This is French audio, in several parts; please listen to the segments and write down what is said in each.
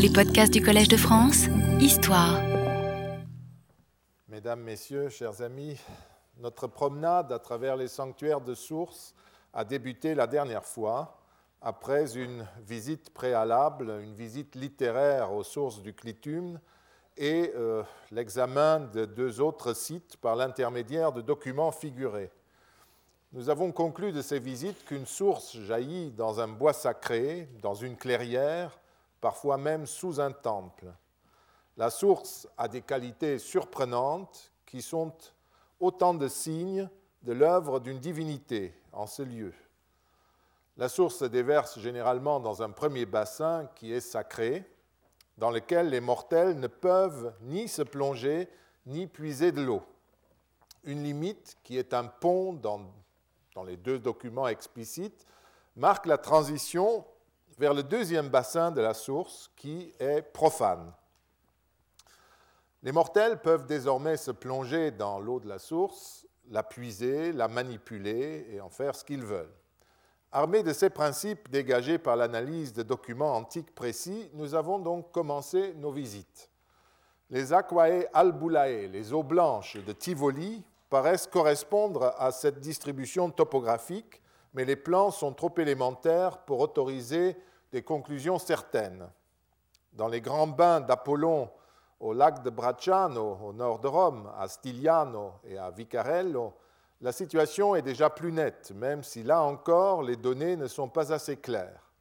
Les podcasts du Collège de France, Histoire. Mesdames, Messieurs, chers amis, notre promenade à travers les sanctuaires de sources a débuté la dernière fois après une visite préalable, une visite littéraire aux sources du Clitum et euh, l'examen de deux autres sites par l'intermédiaire de documents figurés. Nous avons conclu de ces visites qu'une source jaillit dans un bois sacré, dans une clairière, parfois même sous un temple. La source a des qualités surprenantes qui sont autant de signes de l'œuvre d'une divinité en ce lieu. La source se déverse généralement dans un premier bassin qui est sacré, dans lequel les mortels ne peuvent ni se plonger ni puiser de l'eau. Une limite qui est un pont dans dans les deux documents explicites, marque la transition vers le deuxième bassin de la source qui est profane. Les mortels peuvent désormais se plonger dans l'eau de la source, la puiser, la manipuler et en faire ce qu'ils veulent. Armés de ces principes dégagés par l'analyse de documents antiques précis, nous avons donc commencé nos visites. Les aquae albulae, les eaux blanches de Tivoli, paraissent correspondre à cette distribution topographique, mais les plans sont trop élémentaires pour autoriser des conclusions certaines. Dans les grands bains d'Apollon au lac de Bracciano, au nord de Rome, à Stigliano et à Vicarello, la situation est déjà plus nette, même si là encore les données ne sont pas assez claires.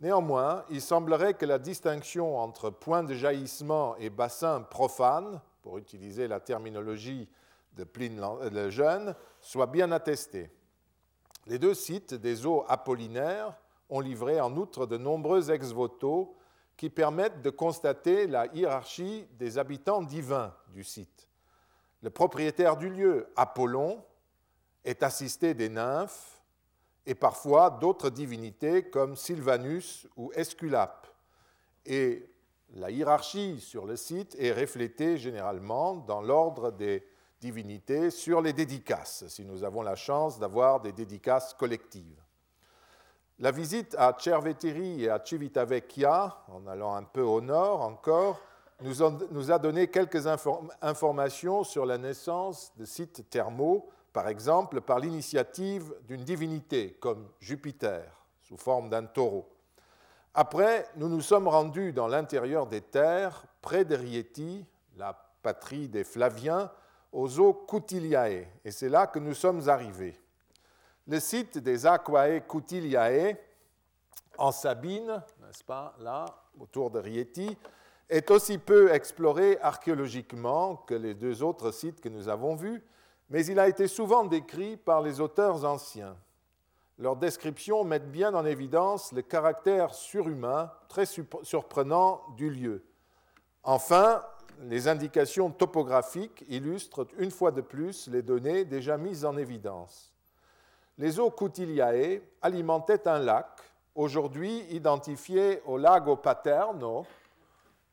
Néanmoins, il semblerait que la distinction entre point de jaillissement et bassin profane, pour utiliser la terminologie de Pline le Jeune soit bien attesté. Les deux sites des eaux apollinaires ont livré en outre de nombreux ex-voto qui permettent de constater la hiérarchie des habitants divins du site. Le propriétaire du lieu, Apollon, est assisté des nymphes et parfois d'autres divinités comme Sylvanus ou Esculape. Et la hiérarchie sur le site est reflétée généralement dans l'ordre des divinités sur les dédicaces, si nous avons la chance d'avoir des dédicaces collectives. La visite à Cerveteri et à Civitavecchia, en allant un peu au nord encore, nous, a donné quelques informations sur la naissance de sites thermaux, par exemple par l'initiative d'une divinité comme Jupiter, sous forme d'un taureau. Après, nous nous sommes rendus dans l'intérieur des terres, près de Rieti, la patrie des Flaviens, aux eaux Cutiliae, et c'est là que nous sommes arrivés. Le site des Aquae Cutiliae, en Sabine, n'est-ce pas, là, autour de Rieti, est aussi peu exploré archéologiquement que les deux autres sites que nous avons vus, mais il a été souvent décrit par les auteurs anciens. Leurs descriptions mettent bien en évidence le caractère surhumain très surprenant du lieu. Enfin, les indications topographiques illustrent une fois de plus les données déjà mises en évidence. Les eaux Cutiliae alimentaient un lac, aujourd'hui identifié au lago Paterno,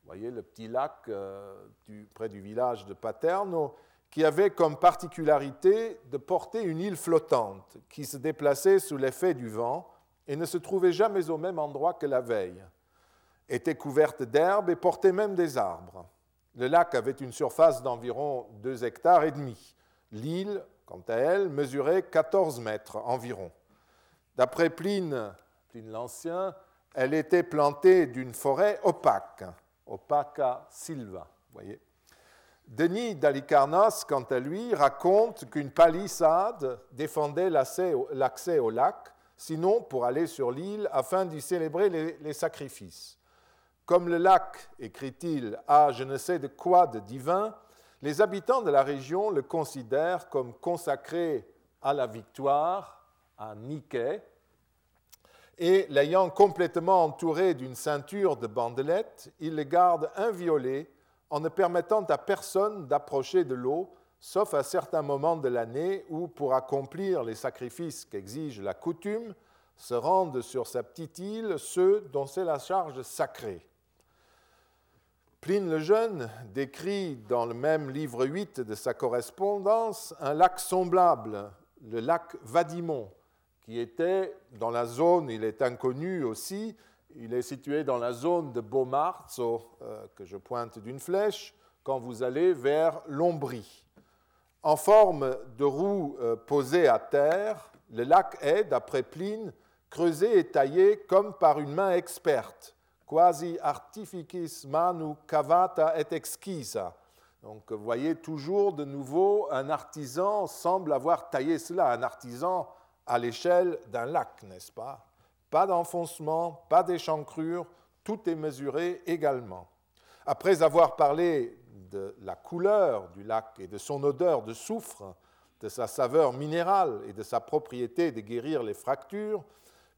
vous voyez le petit lac euh, près du village de Paterno, qui avait comme particularité de porter une île flottante qui se déplaçait sous l'effet du vent et ne se trouvait jamais au même endroit que la veille, était couverte d'herbes et portait même des arbres. Le lac avait une surface d'environ 2 hectares et demi. L'île, quant à elle, mesurait 14 mètres environ. D'après Pline, Pline l'Ancien, elle était plantée d'une forêt opaque, opaca silva. Voyez. Denis d'Alicarnas, quant à lui, raconte qu'une palissade défendait l'accès au lac, sinon pour aller sur l'île afin d'y célébrer les sacrifices. Comme le lac, écrit-il, a je ne sais de quoi de divin, les habitants de la région le considèrent comme consacré à la victoire, à Nike, et l'ayant complètement entouré d'une ceinture de bandelettes, ils le gardent inviolé en ne permettant à personne d'approcher de l'eau, sauf à certains moments de l'année où, pour accomplir les sacrifices qu'exige la coutume, se rendent sur sa petite île ceux dont c'est la charge sacrée. Pline le Jeune décrit dans le même livre 8 de sa correspondance un lac semblable, le lac Vadimon, qui était dans la zone, il est inconnu aussi, Il est situé dans la zone de Beaumartso, que je pointe d'une flèche, quand vous allez vers l'Ombrie. En forme de roue posée à terre, le lac est, d'après Pline, creusé et taillé comme par une main experte, quasi artificis manu cavata et exquisa. Donc vous voyez toujours de nouveau un artisan semble avoir taillé cela, un artisan à l'échelle d'un lac, n'est-ce pas? Pas d'enfoncement, pas d'échancrure, tout est mesuré également. Après avoir parlé de la couleur du lac et de son odeur de soufre, de sa saveur minérale et de sa propriété de guérir les fractures,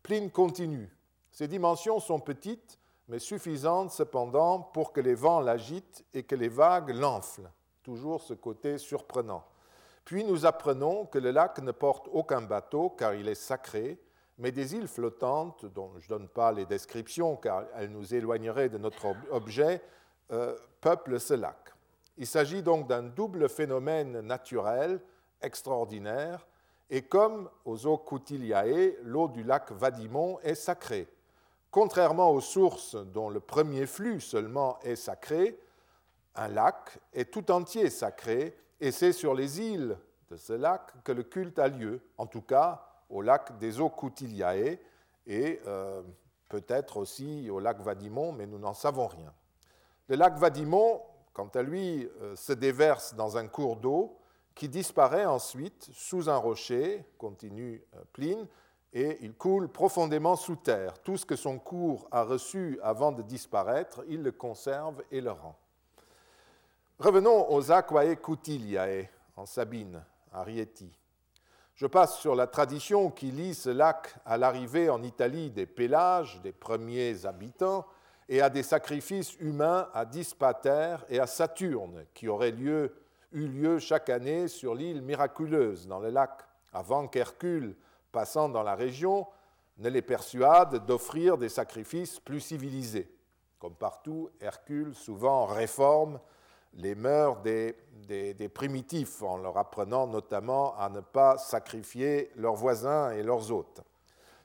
Pline continue. Ses dimensions sont petites, mais suffisantes cependant pour que les vents l'agitent et que les vagues l'enflent. Toujours ce côté surprenant. Puis nous apprenons que le lac ne porte aucun bateau car il est sacré, mais des îles flottantes, dont je ne donne pas les descriptions car elles nous éloigneraient de notre objet, euh, peuplent ce lac. Il s'agit donc d'un double phénomène naturel extraordinaire, et comme aux eaux Coutiliae, l'eau du lac Vadimon est sacrée. Contrairement aux sources dont le premier flux seulement est sacré, un lac est tout entier sacré, et c'est sur les îles de ce lac que le culte a lieu, en tout cas au lac des eaux Coutiliae, et euh, peut-être aussi au lac Vadimon, mais nous n'en savons rien. Le lac Vadimon, quant à lui, euh, se déverse dans un cours d'eau qui disparaît ensuite sous un rocher, continue euh, Pline, et il coule profondément sous terre. Tout ce que son cours a reçu avant de disparaître, il le conserve et le rend. Revenons aux Aquae Cutiliae en Sabine, à Rieti. Je passe sur la tradition qui lie ce lac à l'arrivée en Italie des Pélages, des premiers habitants, et à des sacrifices humains à Dispater et à Saturne, qui auraient lieu eut lieu chaque année sur l'île miraculeuse dans le lac, avant qu'Hercule, passant dans la région, ne les persuade d'offrir des sacrifices plus civilisés. Comme partout, Hercule souvent réforme les mœurs des, des, primitifs en leur apprenant notamment à ne pas sacrifier leurs voisins et leurs hôtes.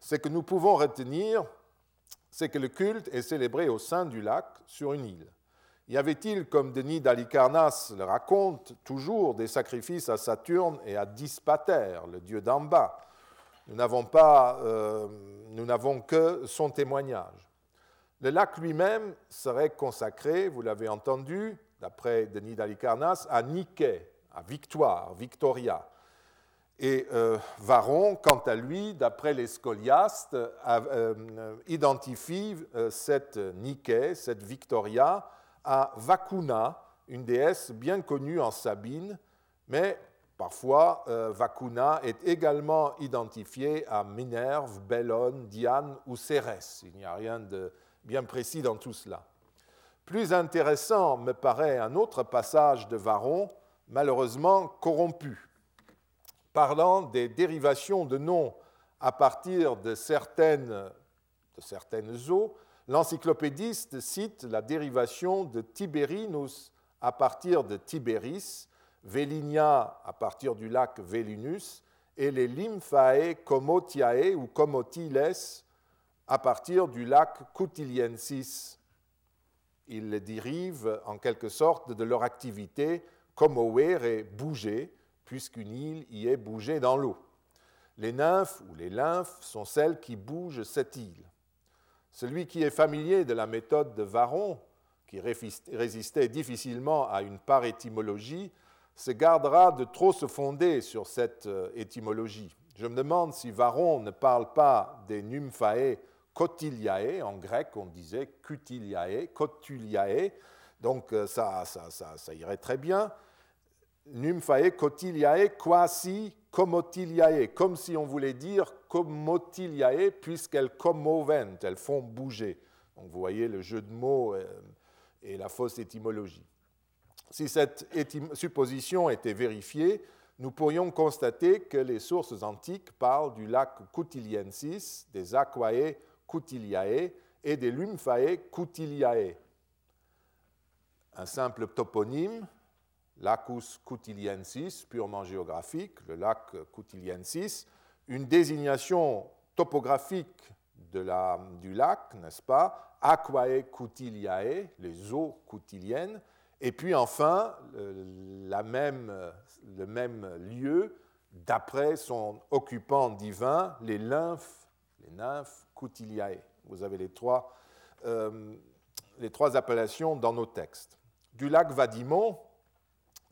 Ce que nous pouvons retenir, c'est que le culte est célébré au sein du lac sur une île. Y avait-il, comme Denis d'Alicarnasse le raconte, toujours des sacrifices à Saturne et à Dispater, le dieu d'en bas Nous n'avons pas, euh, nous n'avons que son témoignage. Le lac lui-même serait consacré, vous l'avez entendu, d'après Denis d'Alicarnasse, à Nike, à Victoire, Victoria. Et euh, Varon, quant à lui, d'après les scoliastes, euh, identifie cette Nike, cette Victoria, à Vacuna, une déesse bien connue en Sabine, mais parfois euh, Vacuna est également identifiée à Minerve, Bellone, Diane ou Cérès. Il n'y a rien de bien précis dans tout cela. Plus intéressant me paraît un autre passage de Varon, malheureusement corrompu, parlant des dérivations de noms à partir de certaines, de certaines eaux L'encyclopédiste cite la dérivation de Tiberinus à partir de Tiberis, Vélinia à partir du lac Velinus, et les Lymphae Comotiae ou Comotiles à partir du lac Coutiliensis. Ils les dérivent en quelque sorte de leur activité comover et bouger, puisqu'une île y est bougée dans l'eau. Les nymphes ou les lymphes sont celles qui bougent cette île. Celui qui est familier de la méthode de Varon, qui résistait difficilement à une parétymologie, se gardera de trop se fonder sur cette euh, étymologie. Je me demande si Varon ne parle pas des nymphae cotiliae, en grec on disait cutiliae, cotuliae, donc euh, ça, ça, ça, ça irait très bien. Nymphae cotiliae quasi comotiliae, comme si on voulait dire comotiliae, puisqu'elles commovent, elles font bouger. Donc vous voyez le jeu de mots euh, et la fausse étymologie. Si cette supposition était vérifiée, nous pourrions constater que les sources antiques parlent du lac Cutiliensis, des Aquae Cutiliae et des Lymphae Cutiliae. Un simple toponyme, Lacus Cutiliensis, purement géographique, le lac Cutiliensis, une désignation topographique du lac, n'est-ce pas? Aquae cutiliae, les eaux coutiliennes, et puis enfin, même, le même lieu, d'après son occupant divin, les lymphes, les nymphes cutiliae. Vous avez les trois, euh, les trois appellations dans nos textes. Du lac Vadimon,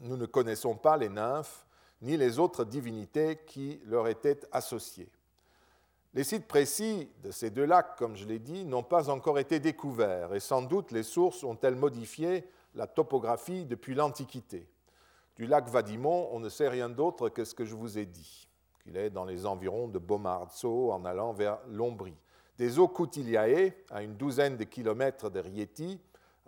nous ne connaissons pas les nymphes ni les autres divinités qui leur étaient associées. Les sites précis de ces deux lacs, comme je l'ai dit, n'ont pas encore été découverts et sans doute les sources ont-elles modifié la topographie depuis l'Antiquité. Du lac Vadimon, on ne sait rien d'autre que ce que je vous ai dit, qu'il est dans les environs de Bomarzo en allant vers l'Ombrie. Des eaux Coutiliae, à une douzaine de kilomètres de Rieti,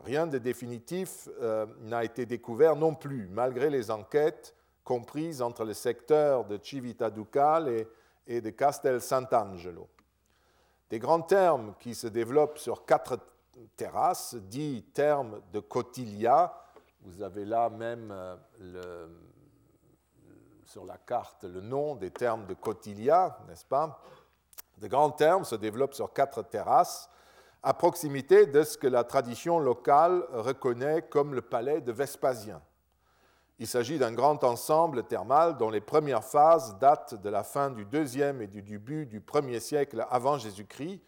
rien de définitif euh, n'a été découvert non plus, malgré les enquêtes comprises entre le secteur de Civita Ducale et, et de Castel Sant'Angelo. Des grands termes qui se développent sur quatre terrasse, dit terme de Cotilia. Vous avez là même euh, sur la carte le nom des termes de Cotilia, n'est-ce pas? De grands termes se développent sur quatre terrasses, à proximité de ce que la tradition locale reconnaît comme le palais de Vespasien. Il s'agit d'un grand ensemble thermal dont les premières phases datent de la fin du deuxième et du début du premier siècle avant Jésus-Christ,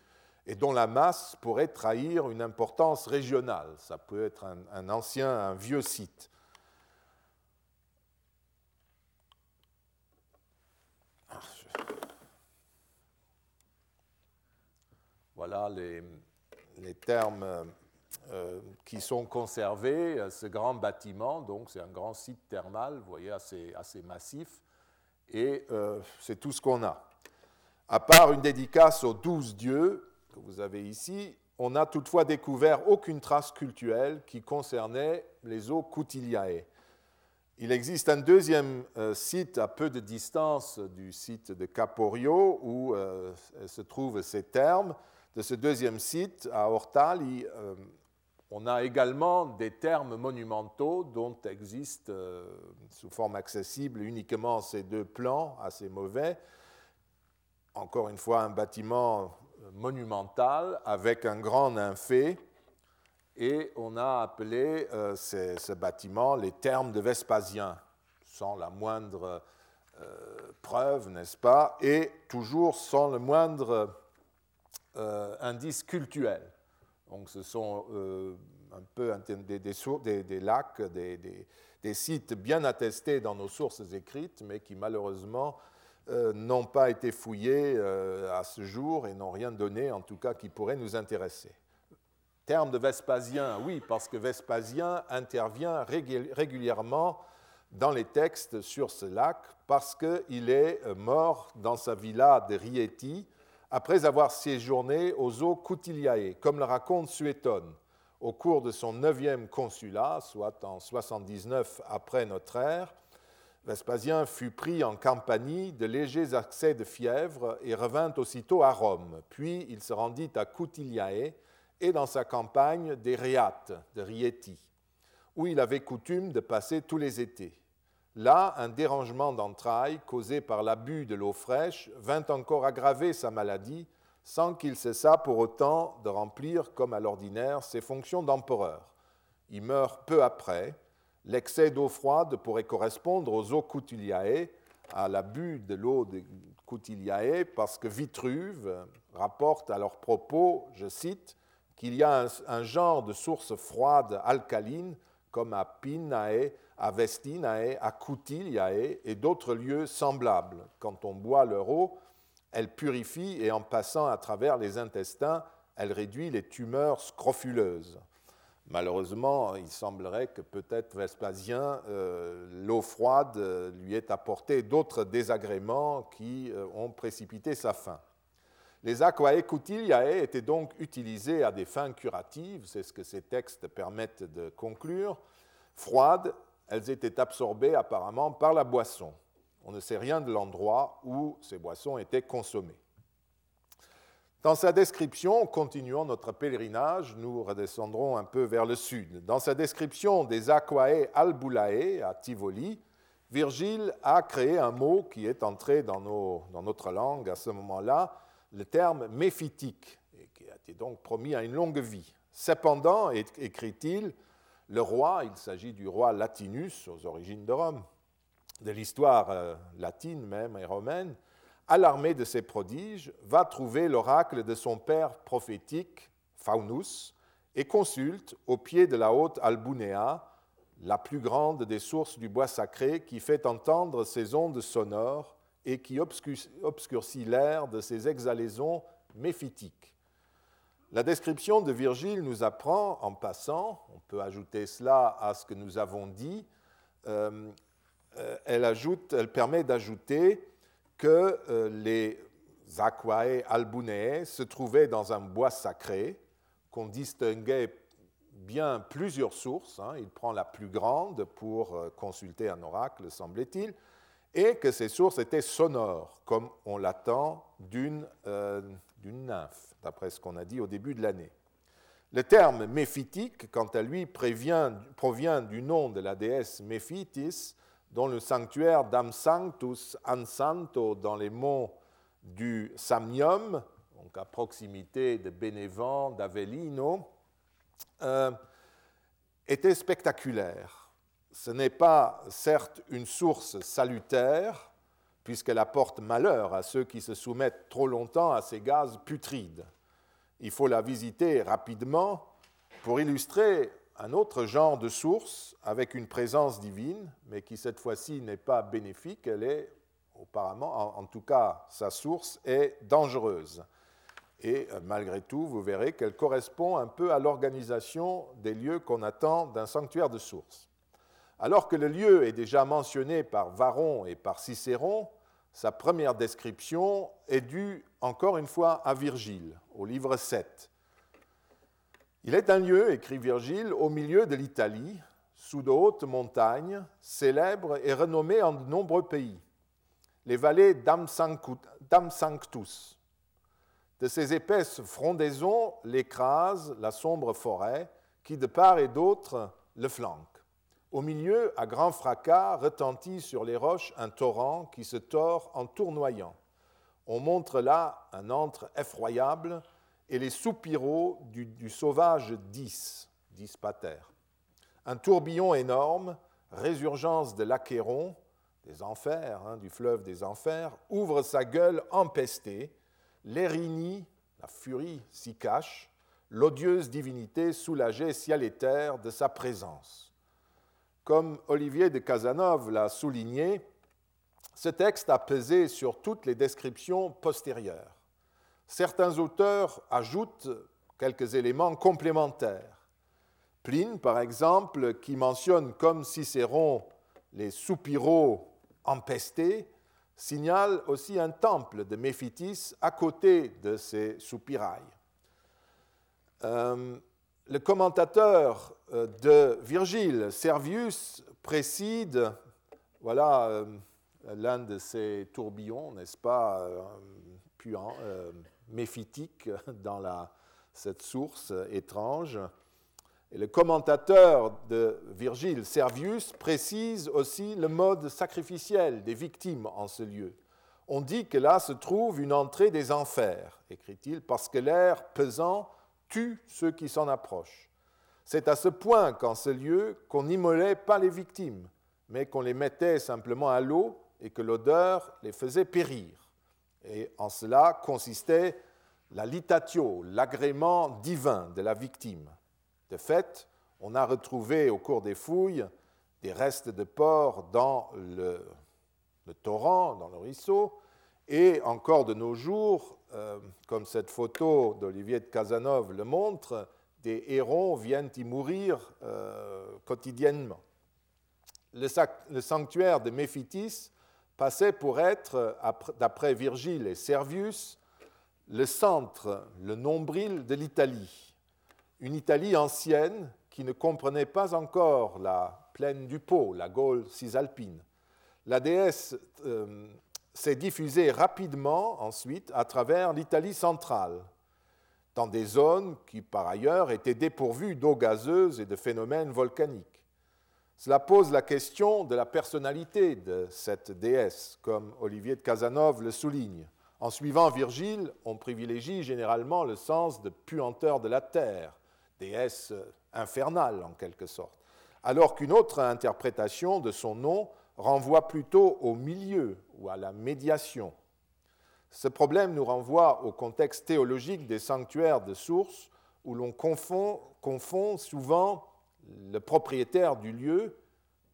et dont la masse pourrait trahir une importance régionale. Ça peut être un, ancien, un vieux site. Voilà les, termes euh, qui sont conservés. Ce grand bâtiment, donc c'est un grand site thermal, vous voyez, assez, assez massif. Et euh, c'est tout ce qu'on a. À part une dédicace aux douze dieux, que vous avez ici, on n'a toutefois découvert aucune trace cultuelle qui concernait les eaux Coutiliae. Il existe un deuxième euh, site à peu de distance du site de Caporio où euh, se trouvent ces termes. De ce deuxième site, à Ortali, euh, on a également des termes monumentaux dont existent sous forme accessible uniquement ces deux plans assez mauvais. Encore une fois, un bâtiment monumental avec un grand nymphée et on a appelé euh, ce, bâtiment les thermes de Vespasien, sans la moindre euh, preuve, n'est-ce pas, et toujours sans le moindre euh, indice cultuel. Donc ce sont un peu des, lacs, des, sites bien attestés dans nos sources écrites, mais qui malheureusement n'ont pas été fouillés euh, à ce jour et n'ont rien donné, en tout cas, qui pourrait nous intéresser. Terme de Vespasien, oui, parce que Vespasien intervient régulièrement dans les textes sur ce lac, parce qu'il est euh, mort dans sa villa de Rieti après avoir séjourné aux eaux Coutiliae, comme le raconte Suétone, au cours de son neuvième consulat, soit en 79 après notre ère, Vespasien fut pris en Campanie de légers accès de fièvre et revint aussitôt à Rome. Puis il se rendit à Coutiliae et dans sa campagne des Réates de Rieti, où il avait coutume de passer tous les étés. Là, un dérangement d'entrailles causé par l'abus de l'eau fraîche vint encore aggraver sa maladie sans qu'il cessât pour autant de remplir, comme à l'ordinaire, ses fonctions d'empereur. Il meurt peu après, L'excès d'eau froide pourrait correspondre aux eaux Coutiliae, à l'abus de l'eau de Coutiliae, parce que Vitruve rapporte à leur propos, je cite, qu'il y a un, genre de source froide alcaline, comme à Pinae, à Vestinae, à Coutiliae et d'autres lieux semblables. Quand on boit leur eau, elle purifie et en passant à travers les intestins, elle réduit les tumeurs scrofuleuses. Malheureusement, il semblerait que peut-être Vespasien, euh, l'eau froide euh, lui ait apporté d'autres désagréments qui euh, ont précipité sa fin. Les aquae cutiliae étaient donc utilisées à des fins curatives, c'est ce que ces textes permettent de conclure. Froides, elles étaient absorbées apparemment par la boisson. On ne sait rien de l'endroit où ces boissons étaient consommées. Dans sa description, continuant notre pèlerinage, nous redescendrons un peu vers le sud. Dans sa description des Aquae Albulae à Tivoli, Virgile a créé un mot qui est entré dans, notre langue à ce moment-là, le terme méphitique, et qui a été donc promis à une longue vie. Cependant, écrit-il, le roi, il s'agit du roi Latinus aux origines de Rome, de l'histoire euh, latine même et romaine, alarmé de ces prodiges, va trouver l'oracle de son père prophétique, Faunus, et consulte au pied de la haute Albunéa, la plus grande des sources du bois sacré qui fait entendre ses ondes sonores et qui obscurcit l'air de ses exhalaisons méphitiques. La description de Virgile nous apprend, en passant, on peut ajouter cela à ce que nous avons dit, euh, euh, elle, ajoute, elle permet d'ajouter que euh, les Aquae albuneae se trouvaient dans un bois sacré, qu'on distinguait bien plusieurs sources. Hein. il prend la plus grande pour euh, consulter un oracle, semblait-il, et que ces sources étaient sonores, comme on l'attend d'une nymphe, d'après ce qu'on a dit au début de l'année. Le terme méphitique, quant à lui, provient du nom de la déesse Méphitis, dont le sanctuaire d'Amsanctus Ansanto dans les monts du Samnium, donc à proximité de Bénévent, d'Avellino, euh, était spectaculaire. Ce n'est pas certes une source salutaire, puisqu'elle apporte malheur à ceux qui se soumettent trop longtemps à ces gaz putrides. Il faut la visiter rapidement pour illustrer un autre genre de source avec une présence divine, mais qui cette fois-ci n'est pas bénéfique, elle est apparemment, en, tout cas sa source est dangereuse. Et euh, malgré tout, vous verrez qu'elle correspond un peu à l'organisation des lieux qu'on attend d'un sanctuaire de source. Alors que le lieu est déjà mentionné par Varon et par Cicéron, sa première description est due encore une fois à Virgile, au livre 7. Il est un lieu, écrit Virgile, au milieu de l'Italie, sous de hautes montagnes, célèbre et renommé en de nombreux pays, les vallées d'Amsanctus. De ces épaisses frondaisons l'écrase la sombre forêt qui de part et d'autre le flanque. Au milieu, à grand fracas, retentit sur les roches un torrent qui se tord en tournoyant. On montre là un antre effroyable et les soupiraux du, sauvage Dis, Dis Pater. Un tourbillon énorme, résurgence de l'Achéron, des enfers, hein, du fleuve des enfers, ouvre sa gueule empestée, l'Érinie, la furie, s'y cache, l'odieuse divinité soulagée ciel et terre de sa présence. Comme Olivier de Casanova l'a souligné, ce texte a pesé sur toutes les descriptions postérieures. Certains auteurs ajoutent quelques éléments complémentaires. Pline, par exemple, qui mentionne comme Cicéron les soupiraux empestés, signale aussi un temple de Méphitis à côté de ces soupirails. Euh, le commentateur euh, de Virgile, Servius, précide, voilà euh, l'un de ces tourbillons, n'est-ce pas, puant, méphitique dans cette source étrange. Et le commentateur de Virgile, Servius, précise aussi le mode sacrificiel des victimes en ce lieu. On dit que là se trouve une entrée des enfers, écrit-il, parce que l'air pesant tue ceux qui s'en approchent. C'est à ce point qu'en ce lieu qu'on n'immolait pas les victimes, mais qu'on les mettait simplement à l'eau et que l'odeur les faisait périr. Et en cela consistait la litatio, l'agrément divin de la victime. De fait, on a retrouvé au cours des fouilles des restes de porc dans le, torrent, dans le ruisseau, et encore de nos jours, euh, comme cette photo d'Olivier de Casanova le montre, des hérons viennent y mourir euh, quotidiennement. Le, le, sanctuaire de Méphitis passait pour être, d'après Virgile et Servius, le centre, le nombril de l'Italie. Une Italie ancienne qui ne comprenait pas encore la plaine du Pô, la Gaule cisalpine. La déesse euh, s'est diffusée rapidement ensuite à travers l'Italie centrale, dans des zones qui par ailleurs étaient dépourvues d'eau gazeuse et de phénomènes volcaniques. Cela pose la question de la personnalité de cette déesse, comme Olivier de Casanova le souligne. En suivant Virgile, on privilégie généralement le sens de puanteur de la terre, déesse infernale en quelque sorte, alors qu'une autre interprétation de son nom renvoie plutôt au milieu ou à la médiation. Ce problème nous renvoie au contexte théologique des sanctuaires de source où l'on confond, souvent le propriétaire du lieu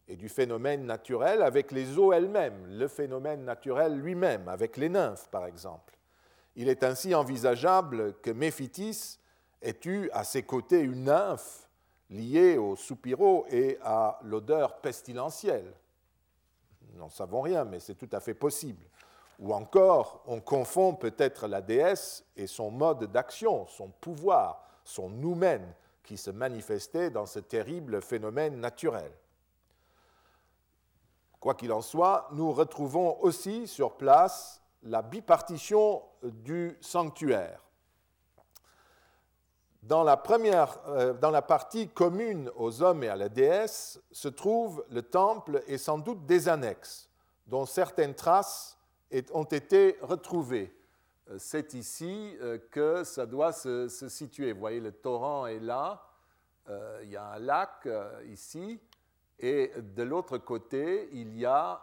et du phénomène naturel avec les eaux elles-mêmes, le phénomène naturel lui-même, avec les nymphes par exemple. Il est ainsi envisageable que Méphitis ait eu à ses côtés une nymphe liée au soupiraux et à l'odeur pestilentielle. Nous n'en savons rien, mais c'est tout à fait possible. Ou encore, on confond peut-être la déesse et son mode d'action, son pouvoir, son noumen, qui se manifestait dans ce terrible phénomène naturel. Quoi qu'il en soit, nous retrouvons aussi sur place la bipartition du sanctuaire. Dans la, euh, dans la partie commune aux hommes et à la déesse se trouve le temple et sans doute des annexes, dont certaines traces ont été retrouvées. Euh, c'est ici euh, que ça doit se, situer. Vous voyez, le torrent est là, il y a un lac ici, et de l'autre côté, il y a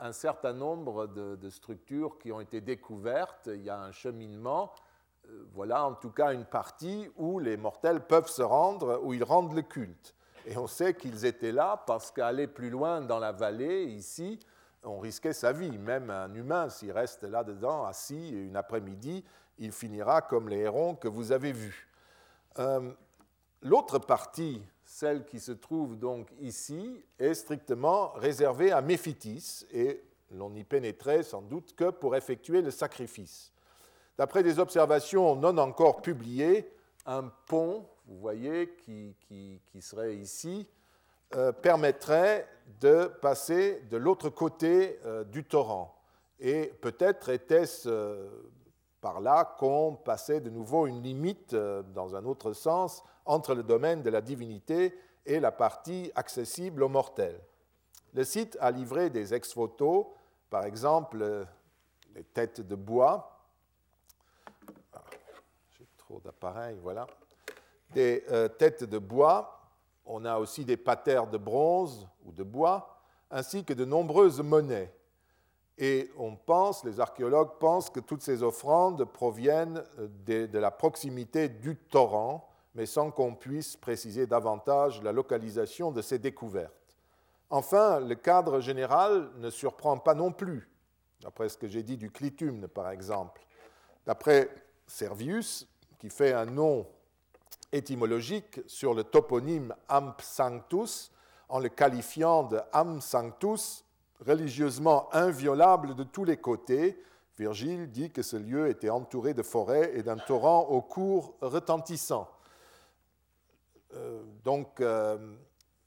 un certain nombre de, structures qui ont été découvertes, il y a un cheminement euh, voilà en tout cas une partie où les mortels peuvent se rendre, où ils rendent le culte. Et on sait qu'ils étaient là parce qu'aller plus loin dans la vallée, ici, on risquait sa vie. Même un humain, s'il reste là-dedans, assis, une après-midi, il finira comme les hérons que vous avez vus. Euh, l'autre partie, celle qui se trouve donc ici, est strictement réservée à Méphitis, et l'on n'y pénétrait sans doute que pour effectuer le sacrifice. D'après des observations non encore publiées, un pont, vous voyez, qui, serait ici, euh, permettrait de passer de l'autre côté euh, du torrent. Et peut-être était-ce euh, par là qu'on passait de nouveau une limite, dans un autre sens, entre le domaine de la divinité et la partie accessible aux mortels. Le site a livré des ex-photos, par exemple les têtes de bois, d'appareils, voilà. Des têtes de bois, on a aussi des patères de bronze ou de bois, ainsi que de nombreuses monnaies. Et on pense, les archéologues pensent que toutes ces offrandes proviennent euh, de, de la proximité du torrent, mais sans qu'on puisse préciser davantage la localisation de ces découvertes. Enfin, le cadre général ne surprend pas non plus, d'après ce que j'ai dit du clitumne par exemple. D'après Servius, qui fait un nom étymologique sur le toponyme Amp Sanctus, en le qualifiant de Am Sanctus, religieusement inviolable de tous les côtés. Virgile dit que ce lieu était entouré de forêts et d'un torrent au cours retentissant. Euh, donc, euh,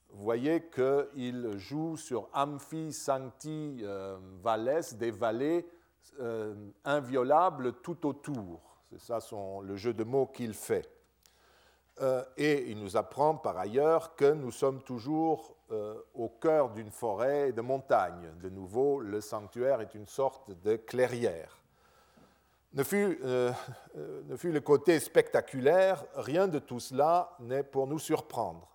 vous voyez qu'il joue sur Amphi Sancti euh, Valles, des vallées inviolables tout autour. C'est ça son, le jeu de mots qu'il fait. Euh, et il nous apprend par ailleurs que nous sommes toujours euh, au cœur d'une forêt de montagne. De nouveau, le sanctuaire est une sorte de clairière. Ne fut, euh, ne fut le côté spectaculaire, rien de tout cela n'est pour nous surprendre.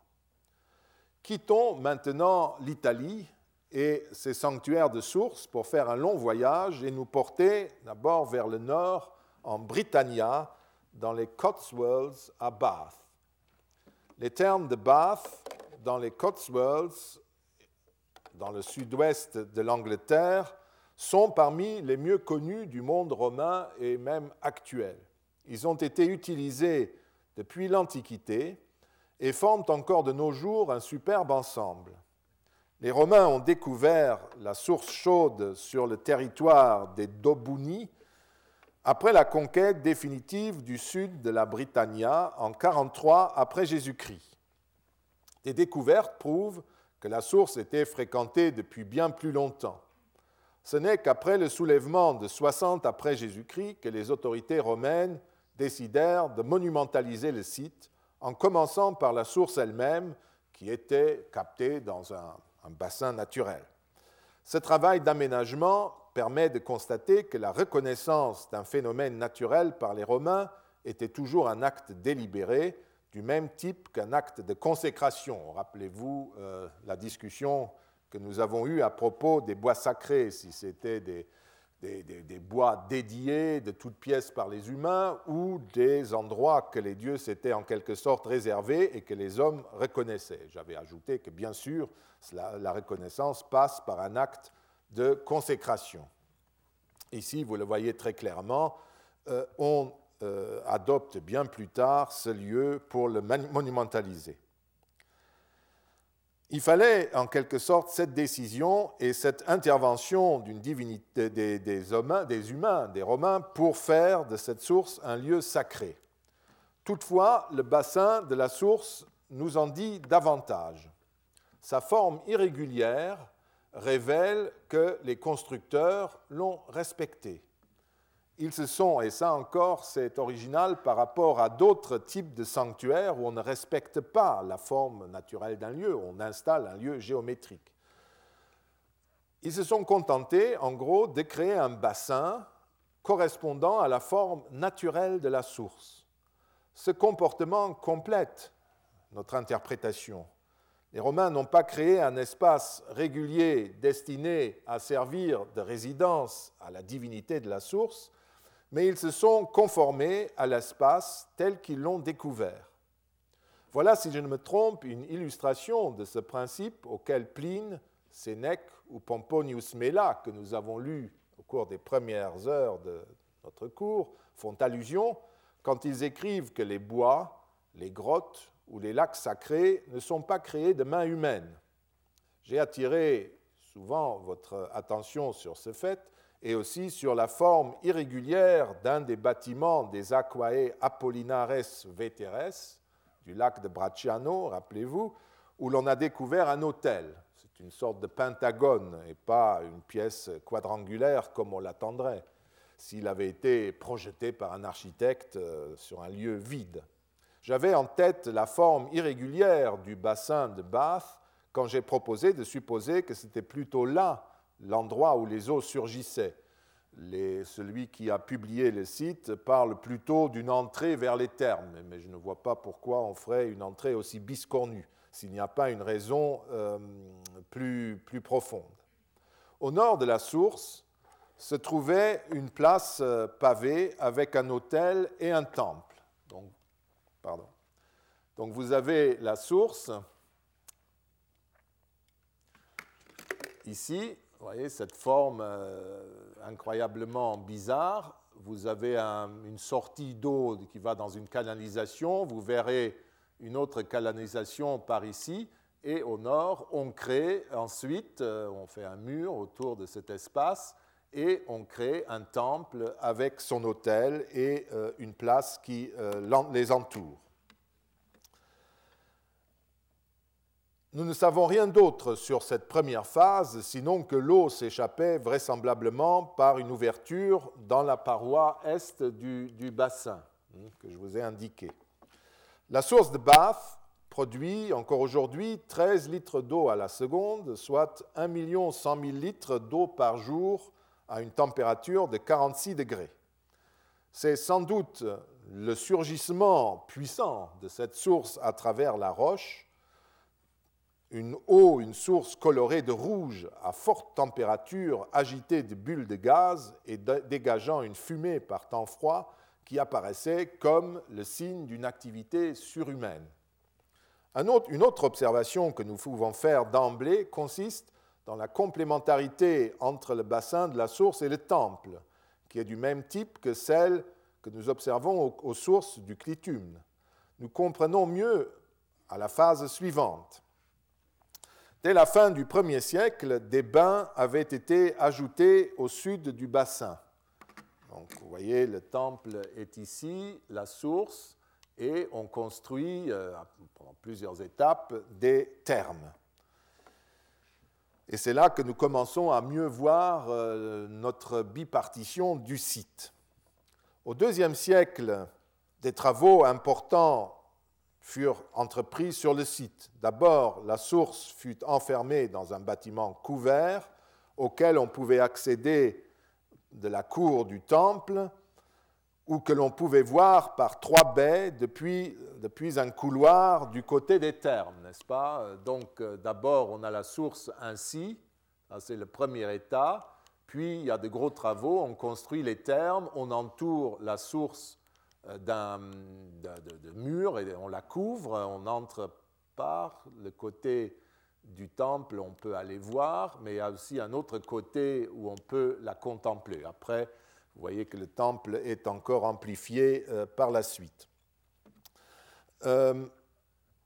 Quittons maintenant l'Italie et ses sanctuaires de sources pour faire un long voyage et nous porter d'abord vers le nord en Britannia, dans les Cotswolds à Bath. Les termes de Bath dans les Cotswolds, dans le sud-ouest de l'Angleterre, sont parmi les mieux connus du monde romain et même actuel. Ils ont été utilisés depuis l'Antiquité et forment encore de nos jours un superbe ensemble. Les Romains ont découvert la source chaude sur le territoire des Dobuni, après la conquête définitive du sud de la Britannia en 43 après Jésus-Christ. Des découvertes prouvent que la source était fréquentée depuis bien plus longtemps. Ce n'est qu'après le soulèvement de 60 après Jésus-Christ que les autorités romaines décidèrent de monumentaliser le site en commençant par la source elle-même qui était captée dans un, bassin naturel. Ce travail d'aménagement permet de constater que la reconnaissance d'un phénomène naturel par les Romains était toujours un acte délibéré, du même type qu'un acte de consécration. Rappelez-vous euh, la discussion que nous avons eue à propos des bois sacrés, si c'était des, des, bois dédiés de toutes pièces par les humains ou des endroits que les dieux s'étaient en quelque sorte réservés et que les hommes reconnaissaient. J'avais ajouté que bien sûr, la reconnaissance passe par un acte de consécration. Ici, vous le voyez très clairement, euh, on euh, adopte bien plus tard ce lieu pour le monumentaliser. Il fallait en quelque sorte cette décision et cette intervention d'une divinité des, humains, des Romains, pour faire de cette source un lieu sacré. Toutefois, le bassin de la source nous en dit davantage. Sa forme irrégulière révèle que les constructeurs l'ont respecté. Ils se sont, et ça encore c'est original par rapport à d'autres types de sanctuaires où on ne respecte pas la forme naturelle d'un lieu, on installe un lieu géométrique. Ils se sont contentés, en gros, de créer un bassin correspondant à la forme naturelle de la source. Ce comportement complète notre interprétation. Les Romains n'ont pas créé un espace régulier destiné à servir de résidence à la divinité de la source, mais ils se sont conformés à l'espace tel qu'ils l'ont découvert. Voilà, si je ne me trompe, une illustration de ce principe auquel Pline, Sénèque ou Pomponius Mela, que nous avons lu au cours des premières heures de notre cours, font allusion quand ils écrivent que les bois, les grottes ou les lacs sacrés ne sont pas créés de main humaine. J'ai attiré souvent votre attention sur ce fait et aussi sur la forme irrégulière d'un des bâtiments des Aquae Apollinares Veteres du lac de Bracciano, rappelez-vous, où l'on a découvert un hôtel. C'est une sorte de pentagone et pas une pièce quadrangulaire comme on l'attendrait s'il avait été projeté par un architecte euh, sur un lieu vide. J'avais en tête la forme irrégulière du bassin de Bath quand j'ai proposé de supposer que c'était plutôt là l'endroit où les eaux surgissaient. celui qui a publié le site parle plutôt d'une entrée vers les thermes, mais je ne vois pas pourquoi on ferait une entrée aussi biscornue, s'il n'y a pas une raison euh, plus, profonde. Au nord de la source se trouvait une place euh, pavée avec un hôtel et un temple. Donc vous avez la source. Ici, vous voyez cette forme euh, incroyablement bizarre. Vous avez une sortie d'eau qui va dans une canalisation. Vous verrez une autre canalisation par ici. Et au nord, on crée ensuite, euh, on fait un mur autour de cet espace et on crée un temple avec son autel et euh, une place qui les entoure. Nous ne savons rien d'autre sur cette première phase, sinon que l'eau s'échappait vraisemblablement par une ouverture dans la paroi est du, bassin hein, que je vous ai indiqué. La source de Bath produit encore aujourd'hui 13 litres d'eau à la seconde, soit 1 100 000 litres d'eau par jour à une température de 46 degrés. C'est sans doute le surgissement puissant de cette source à travers la roche une eau, une source colorée de rouge à forte température, agitée de bulles de gaz et dégageant une fumée par temps froid qui apparaissait comme le signe d'une activité surhumaine. une autre observation que nous pouvons faire d'emblée consiste dans la complémentarité entre le bassin de la source et le temple, qui est du même type que celle que nous observons aux sources du clitum. Nous comprenons mieux à la phase suivante Dès la fin du 1er siècle, des bains avaient été ajoutés au sud du bassin. Donc, vous voyez, le temple est ici, la source, et on construit euh, pendant plusieurs étapes des thermes. Et c'est là que nous commençons à mieux voir euh, notre bipartition du site. Au deuxième siècle, des travaux importants furent entrepris sur le site. D'abord, la source fut enfermée dans un bâtiment couvert auquel on pouvait accéder de la cour du temple ou que l'on pouvait voir par trois baies depuis, depuis un couloir du côté des thermes, n'est-ce pas? Donc d'abord on a la source ainsi, c'est le premier état, puis il y a de gros travaux, on construit les thermes, on entoure la source d'un de, mur et on la couvre, on entre par le côté du temple, on peut aller voir, mais il y a aussi un autre côté où on peut la contempler. Après, vous voyez que le temple est encore amplifié euh, par la suite. Euh,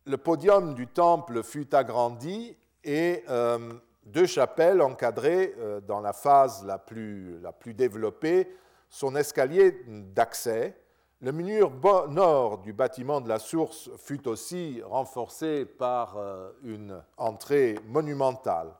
le podium du temple fut agrandi et euh, deux chapelles encadrées dans la phase la plus, la plus développée, son escalier d'accès le mur nord du bâtiment de la source fut aussi renforcé par une entrée monumentale.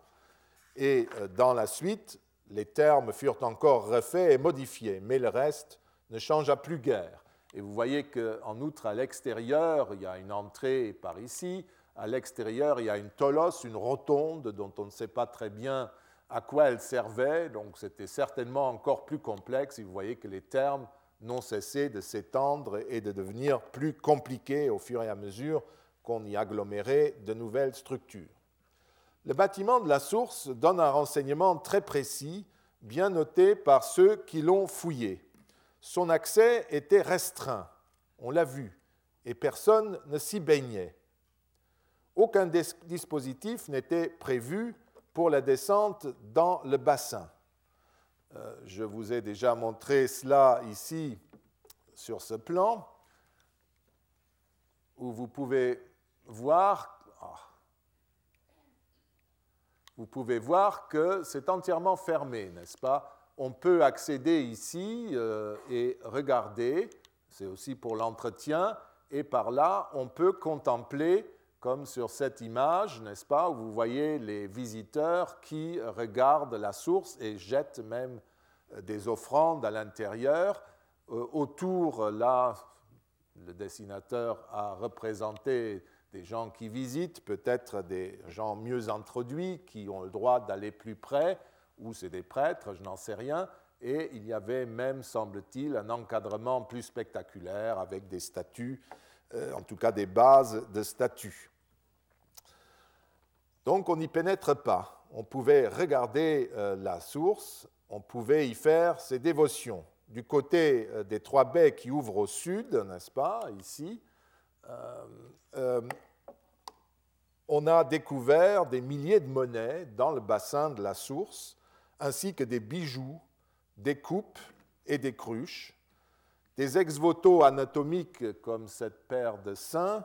Et dans la suite, les termes furent encore refaits et modifiés, mais le reste ne changea plus guère. Et vous voyez qu'en outre, à l'extérieur, il y a une entrée par ici. À l'extérieur, il y a une tolos, une rotonde dont on ne sait pas très bien à quoi elle servait. Donc c'était certainement encore plus complexe. Et vous voyez que les termes n'ont cessé de s'étendre et de devenir plus compliqués au fur et à mesure qu'on y agglomérait de nouvelles structures. Le bâtiment de la source donne un renseignement très précis, bien noté par ceux qui l'ont fouillé. Son accès était restreint, on l'a vu, et personne ne s'y baignait. Aucun dispositif n'était prévu pour la descente dans le bassin. Euh, je vous ai déjà montré cela ici sur ce plan, où vous pouvez voir, vous pouvez voir que c'est entièrement fermé, n'est-ce pas? On peut accéder ici euh, et regarder, c'est aussi pour l'entretien, et par là, on peut contempler, comme sur cette image, n'est-ce pas, où vous voyez les visiteurs qui regardent la source et jettent même euh, des offrandes à l'intérieur. Euh, autour, là, le dessinateur a représenté des gens qui visitent, peut-être des gens mieux introduits, qui ont le droit d'aller plus près, ou c'est des prêtres, je n'en sais rien. Et il y avait même, semble-t-il, un encadrement plus spectaculaire avec des statues, euh, en tout cas des bases de statues. Donc on n'y pénètre pas. On pouvait regarder la source on pouvait y faire ses dévotions. Du côté euh, des trois baies qui ouvrent au sud, n'est-ce pas, ici, euh, euh, on a découvert des milliers de monnaies dans le bassin de la source, ainsi que des bijoux, des coupes et des cruches, des ex-voto anatomiques comme cette paire de seins,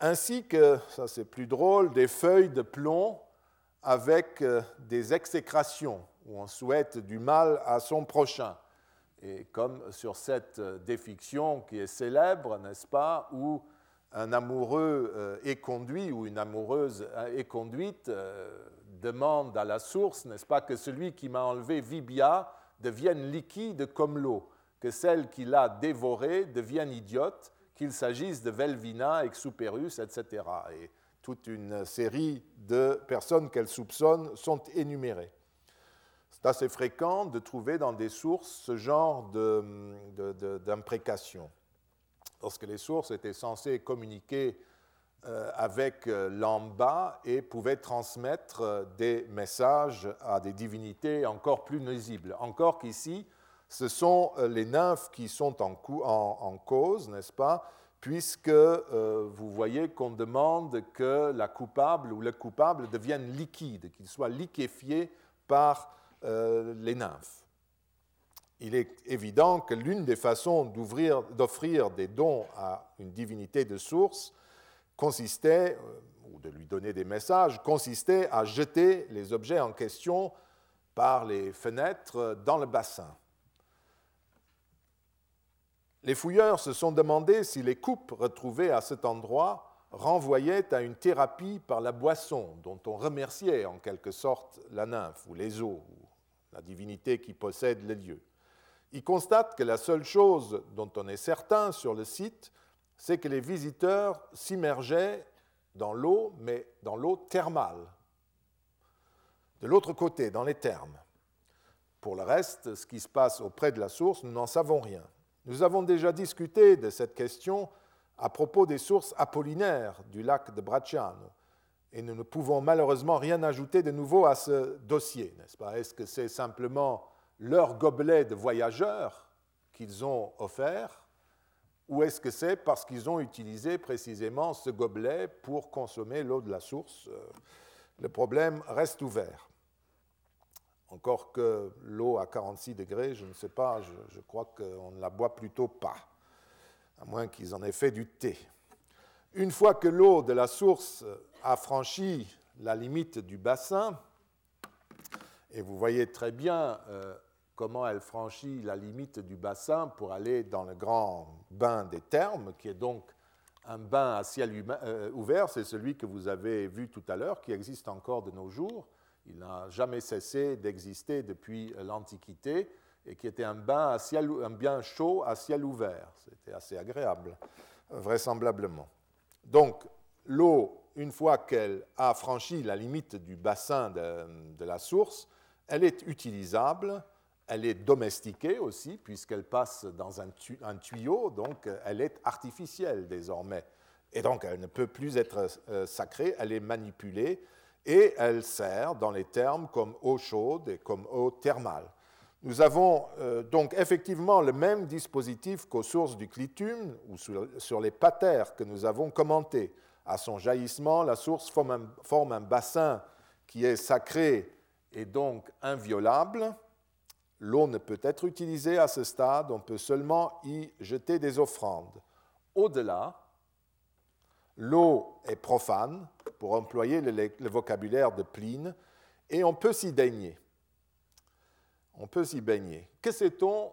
ainsi que, ça c'est plus drôle, des feuilles de plomb avec des exécrations où on souhaite du mal à son prochain. Et comme sur cette euh, défiction qui est célèbre, n'est-ce pas, où un amoureux euh, est conduit ou une amoureuse euh, est conduite, demande à la source, n'est-ce pas, que celui qui m'a enlevé Vibia devienne liquide comme l'eau, que celle qui l'a dévoré devienne idiote, qu'il s'agisse de Velvina, Exuperus, etc. Et toute une série de personnes qu'elle soupçonne sont énumérées. C'est assez fréquent de trouver dans des sources ce genre d'imprécation. Lorsque les sources étaient censées communiquer euh, avec euh, l'amba et pouvaient transmettre euh, des messages à des divinités encore plus nuisibles. Encore qu'ici, ce sont les nymphes qui sont en cause, n'est-ce pas puisque vous voyez qu'on demande que la coupable ou le coupable devienne liquide, qu'il soit liquéfié par euh, les nymphes. Il est évident que l'une des façons d'offrir des dons à une divinité de source consistait, euh, ou de lui donner des messages, consistait à jeter les objets en question par les fenêtres dans le bassin. Les fouilleurs se sont demandé si les coupes retrouvées à cet endroit renvoyaient à une thérapie par la boisson, dont on remerciait en quelque sorte la nymphe ou les eaux, la divinité qui possède les lieux. Il constate que la seule chose dont on est certain sur le site, c'est que les visiteurs s'immergeaient dans l'eau, mais dans l'eau thermale, de l'autre côté, dans les thermes. Pour le reste, ce qui se passe auprès de la source, nous n'en savons rien. Nous avons déjà discuté de cette question à propos des sources apollinaires du lac de Bracciano, et nous ne pouvons malheureusement rien ajouter de nouveau à ce dossier, n'est-ce pas? Est-ce que c'est simplement leur gobelet de voyageurs qu'ils ont offert, ou est-ce que c'est parce qu'ils ont utilisé précisément ce gobelet pour consommer l'eau de la source? Le problème reste ouvert. Encore que l'eau à 46 degrés, je ne sais pas, je, crois qu'on ne la boit plutôt pas, à moins qu'ils en aient fait du thé. Une fois que l'eau de la source a franchi la limite du bassin, et vous voyez très bien euh, comment elle franchit la limite du bassin pour aller dans le grand bain des thermes, qui est donc un bain à ciel euh, ouvert, c'est celui que vous avez vu tout à l'heure, qui existe encore de nos jours. Il n'a jamais cessé d'exister depuis l'Antiquité et qui était un bain, à ciel, un bien chaud à ciel ouvert. C'était assez agréable, vraisemblablement. Donc, l'eau, une fois qu'elle a franchi la limite du bassin de, la source, elle est utilisable, elle est domestiquée aussi, puisqu'elle passe dans un, tuyau, donc elle est artificielle désormais. Et donc, elle ne peut plus être euh, sacrée, elle est manipulée et elle sert dans les termes comme eau chaude et comme eau thermale. Nous avons euh, donc effectivement le même dispositif qu'aux sources du clitum ou sur, les patères que nous avons commentés. À son jaillissement, la source forme un, bassin qui est sacré et donc inviolable. L'eau ne peut être utilisée à ce stade, on peut seulement y jeter des offrandes. Au-delà, l'eau est profane, pour employer le, vocabulaire de Pline, et on peut s'y baigner. On peut s'y baigner. Que sait-on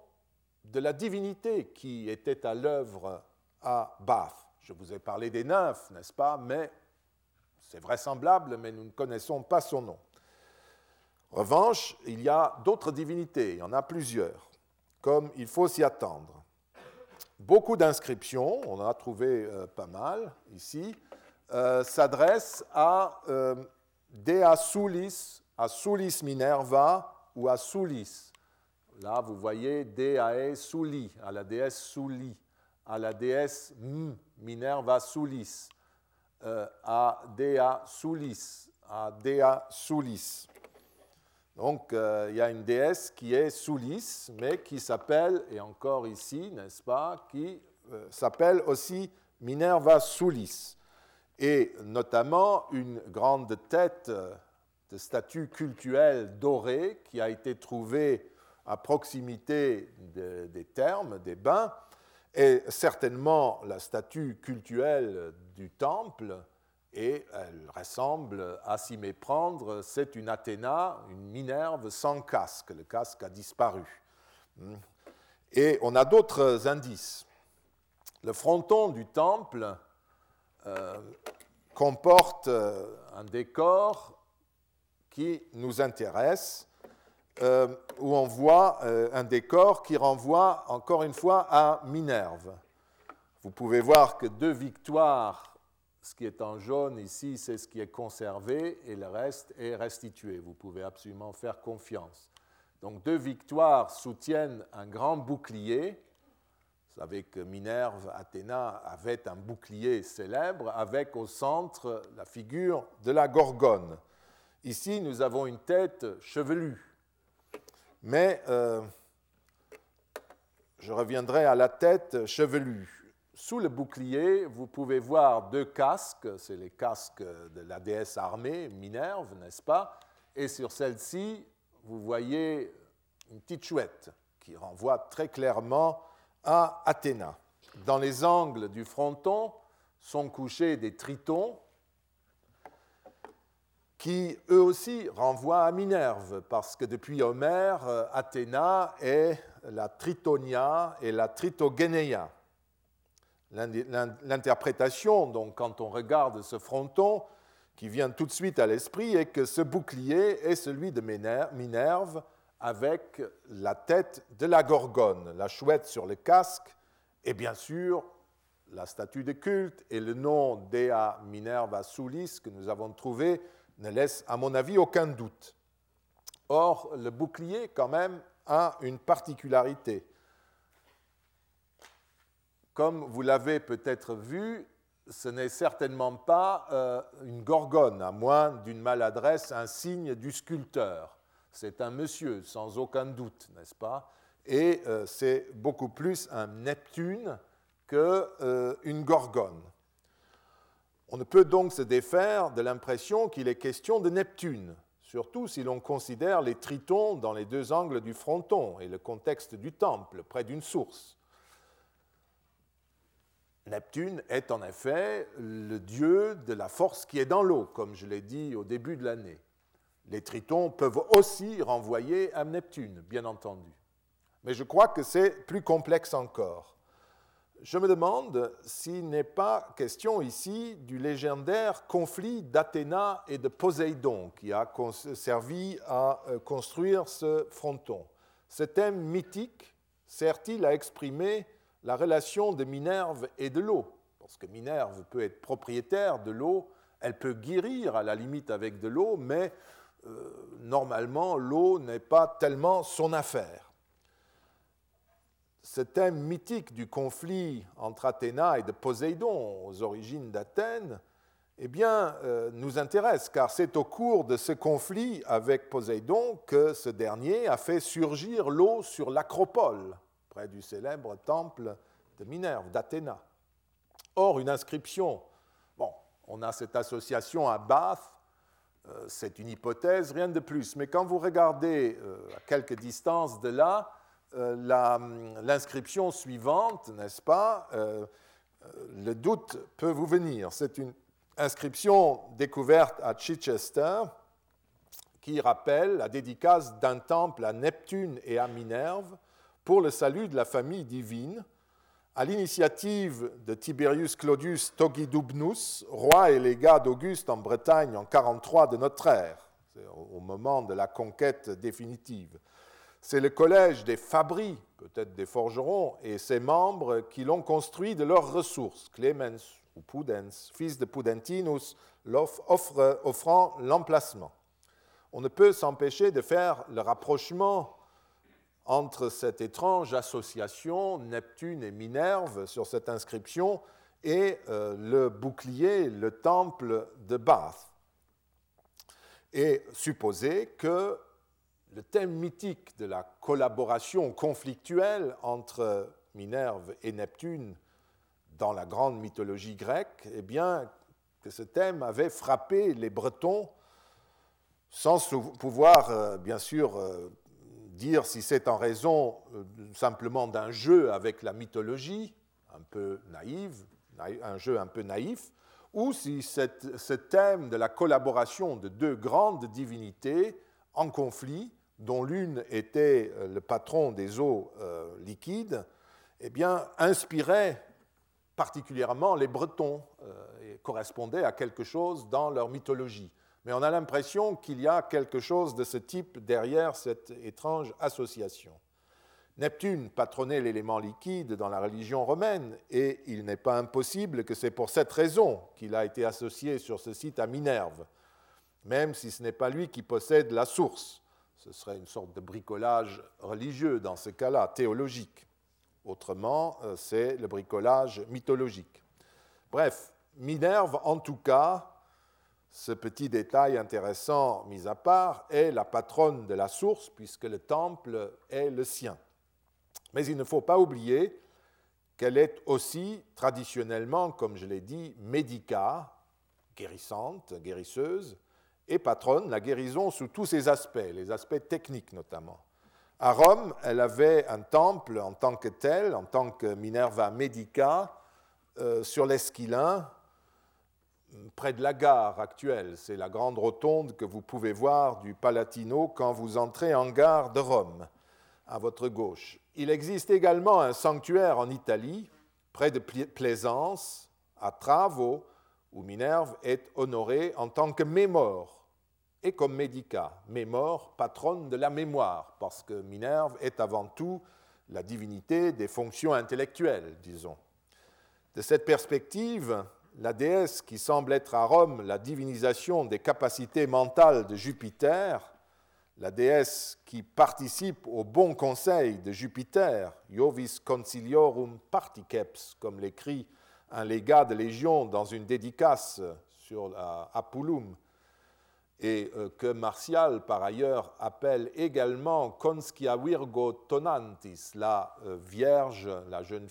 de la divinité qui était à l'œuvre à Bath? Je vous ai parlé des nymphes, n'est-ce pas? Mais c'est vraisemblable, mais nous ne connaissons pas son nom. En revanche, il y a d'autres divinités, il y en a plusieurs, comme il faut s'y attendre. Beaucoup d'inscriptions, on en a trouvé euh, pas mal ici, euh, s'adresse à euh, Dea Sulis, à Sulis Minerva ou à Sulis. Là, vous voyez Deae Suli, à la déesse Suli, à la déesse Minerva Sulis, euh, à Dea Sulis, à Dea Sulis. Donc, il y a une déesse qui est Sulis, mais qui s'appelle, et encore ici, n'est-ce pas, qui s'appelle aussi Minerva Sulis et notamment une grande tête de statue cultuelle dorée qui a été trouvée à proximité des thermes, des bains, et certainement la statue cultuelle du temple, et elle ressemble à s'y méprendre, c'est une Athéna, une Minerve sans casque, le casque a disparu. Et on a d'autres indices. Le fronton du temple euh, comporte euh, un décor qui nous intéresse, euh, où on voit un décor qui renvoie encore une fois à Minerve. Vous pouvez voir que deux victoires, ce qui est en jaune ici, c'est ce qui est conservé et le reste est restitué. Vous pouvez absolument faire confiance. Donc deux victoires soutiennent un grand bouclier vous savez que Minerve, Athéna, avait un bouclier célèbre avec au centre la figure de la Gorgone. Ici, nous avons une tête chevelue. Mais euh, je reviendrai à la tête chevelue. Sous le bouclier, vous pouvez voir deux casques, c'est les casques de la déesse armée, Minerve, n'est-ce pas? Et sur celle-ci, vous voyez une petite chouette qui renvoie très clairement à Athéna. Dans les angles du fronton sont couchés des tritons qui eux aussi renvoient à Minerve, parce que depuis Homère, euh, Athéna est la Tritonia et la Tritogénéia. L'interprétation, donc, quand on regarde ce fronton, qui vient tout de suite à l'esprit, est que ce bouclier est celui de Minerve, avec la tête de la gorgone, la chouette sur le casque, et bien sûr la statue de culte et le nom Dea Minerva Sulis que nous avons trouvé ne laissent à mon avis aucun doute. Or, le bouclier, quand même, a une particularité. Comme vous l'avez peut-être vu, ce n'est certainement pas euh, une gorgone, à moins d'une maladresse, un signe du sculpteur. C'est un monsieur, sans aucun doute, n'est-ce pas? Et euh, c'est beaucoup plus un Neptune qu'une euh, gorgone. On ne peut donc se défaire de l'impression qu'il est question de Neptune, surtout si l'on considère les tritons dans les deux angles du fronton et le contexte du temple, près d'une source. Neptune est en effet le dieu de la force qui est dans l'eau, comme je l'ai dit au début de l'année. Les tritons peuvent aussi renvoyer à Neptune, bien entendu. Mais je crois que c'est plus complexe encore je me demande s'il n'est pas question ici du légendaire conflit d'Athéna et de Poséidon qui a servi à euh, construire ce fronton. Ce thème mythique sert-il à exprimer la relation de Minerve et de l'eau? Parce que Minerve peut être propriétaire de l'eau, elle peut guérir à la limite avec de l'eau, mais euh, normalement l'eau n'est pas tellement son affaire ce thème mythique du conflit entre Athéna et de Poséidon aux origines d'Athènes, eh euh, nous intéresse, car c'est au cours de ce conflit avec Poséidon que ce dernier a fait surgir l'eau sur l'acropole, près du célèbre temple de Minerve, d'Athéna. Or, une inscription, bon, on a cette association à Bath, euh, c'est une hypothèse, rien de plus, mais quand vous regardez euh, à quelque distance de là, l'inscription suivante, n'est-ce pas euh, euh, Le doute peut vous venir. C'est une inscription découverte à Chichester qui rappelle la dédicace d'un temple à Neptune et à Minerve pour le salut de la famille divine, à l'initiative de Tiberius Claudius Togidubnus, roi et légat d'Auguste en Bretagne en 43 de notre ère, au moment de la conquête définitive. C'est le collège des fabris, peut-être des forgerons, et ses membres qui l'ont construit de leurs ressources. Clemens ou Pudens, fils de Pudentinus, offre, offrant l'emplacement. On ne peut s'empêcher de faire le rapprochement entre cette étrange association Neptune et Minerve sur cette inscription et euh, le bouclier, le temple de Bath. Et supposer que le thème mythique de la collaboration conflictuelle entre Minerve et Neptune dans la grande mythologie grecque, eh bien, que ce thème avait frappé les Bretons sans pouvoir, euh, bien sûr, euh, dire si c'est en raison euh, simplement d'un jeu avec la mythologie, un peu naïve, un jeu un peu naïf, ou si ce thème de la collaboration de deux grandes divinités en conflit dont l'une était euh, le patron des eaux euh, liquides, eh bien, inspirait particulièrement les Bretons euh, et correspondait à quelque chose dans leur mythologie. Mais on a l'impression qu'il y a quelque chose de ce type derrière cette étrange association. Neptune patronnait l'élément liquide dans la religion romaine, et il n'est pas impossible que c'est pour cette raison qu'il a été associé sur ce site à Minerve, même si ce n'est pas lui qui possède la source. Ce serait une sorte de bricolage religieux dans ce cas-là, théologique. Autrement, euh, c'est le bricolage mythologique. Bref, Minerve, en tout cas, ce petit détail intéressant mis à part, est la patronne de la source, puisque le temple est le sien. Mais il ne faut pas oublier qu'elle est aussi traditionnellement, comme je l'ai dit, médica, guérissante, guérisseuse, et patronne la guérison sous tous ses aspects, les aspects techniques notamment. À Rome, elle avait un temple en tant que tel, en tant que Minerva Medica, euh, sur l'Esquilin, près de la gare actuelle. C'est la grande rotonde que vous pouvez voir du Palatino quand vous entrez en gare de Rome, à votre gauche. Il existe également un sanctuaire en Italie, près de Plaisance, à Travo, où Minerve est honorée en tant que mémore et comme médica, mémore, patronne de la mémoire, parce que Minerve est avant tout la divinité des fonctions intellectuelles, disons. De cette perspective, la déesse qui semble être à Rome la divinisation des capacités mentales de Jupiter, la déesse qui participe au bon conseil de Jupiter, Jovis Conciliorum Particeps, comme l'écrit un légat de Légion dans une dédicace sur Apulum, et euh, que Martial, par ailleurs, appelle également Conscia Virgo Tonantis, la euh, Vierge, la jeune,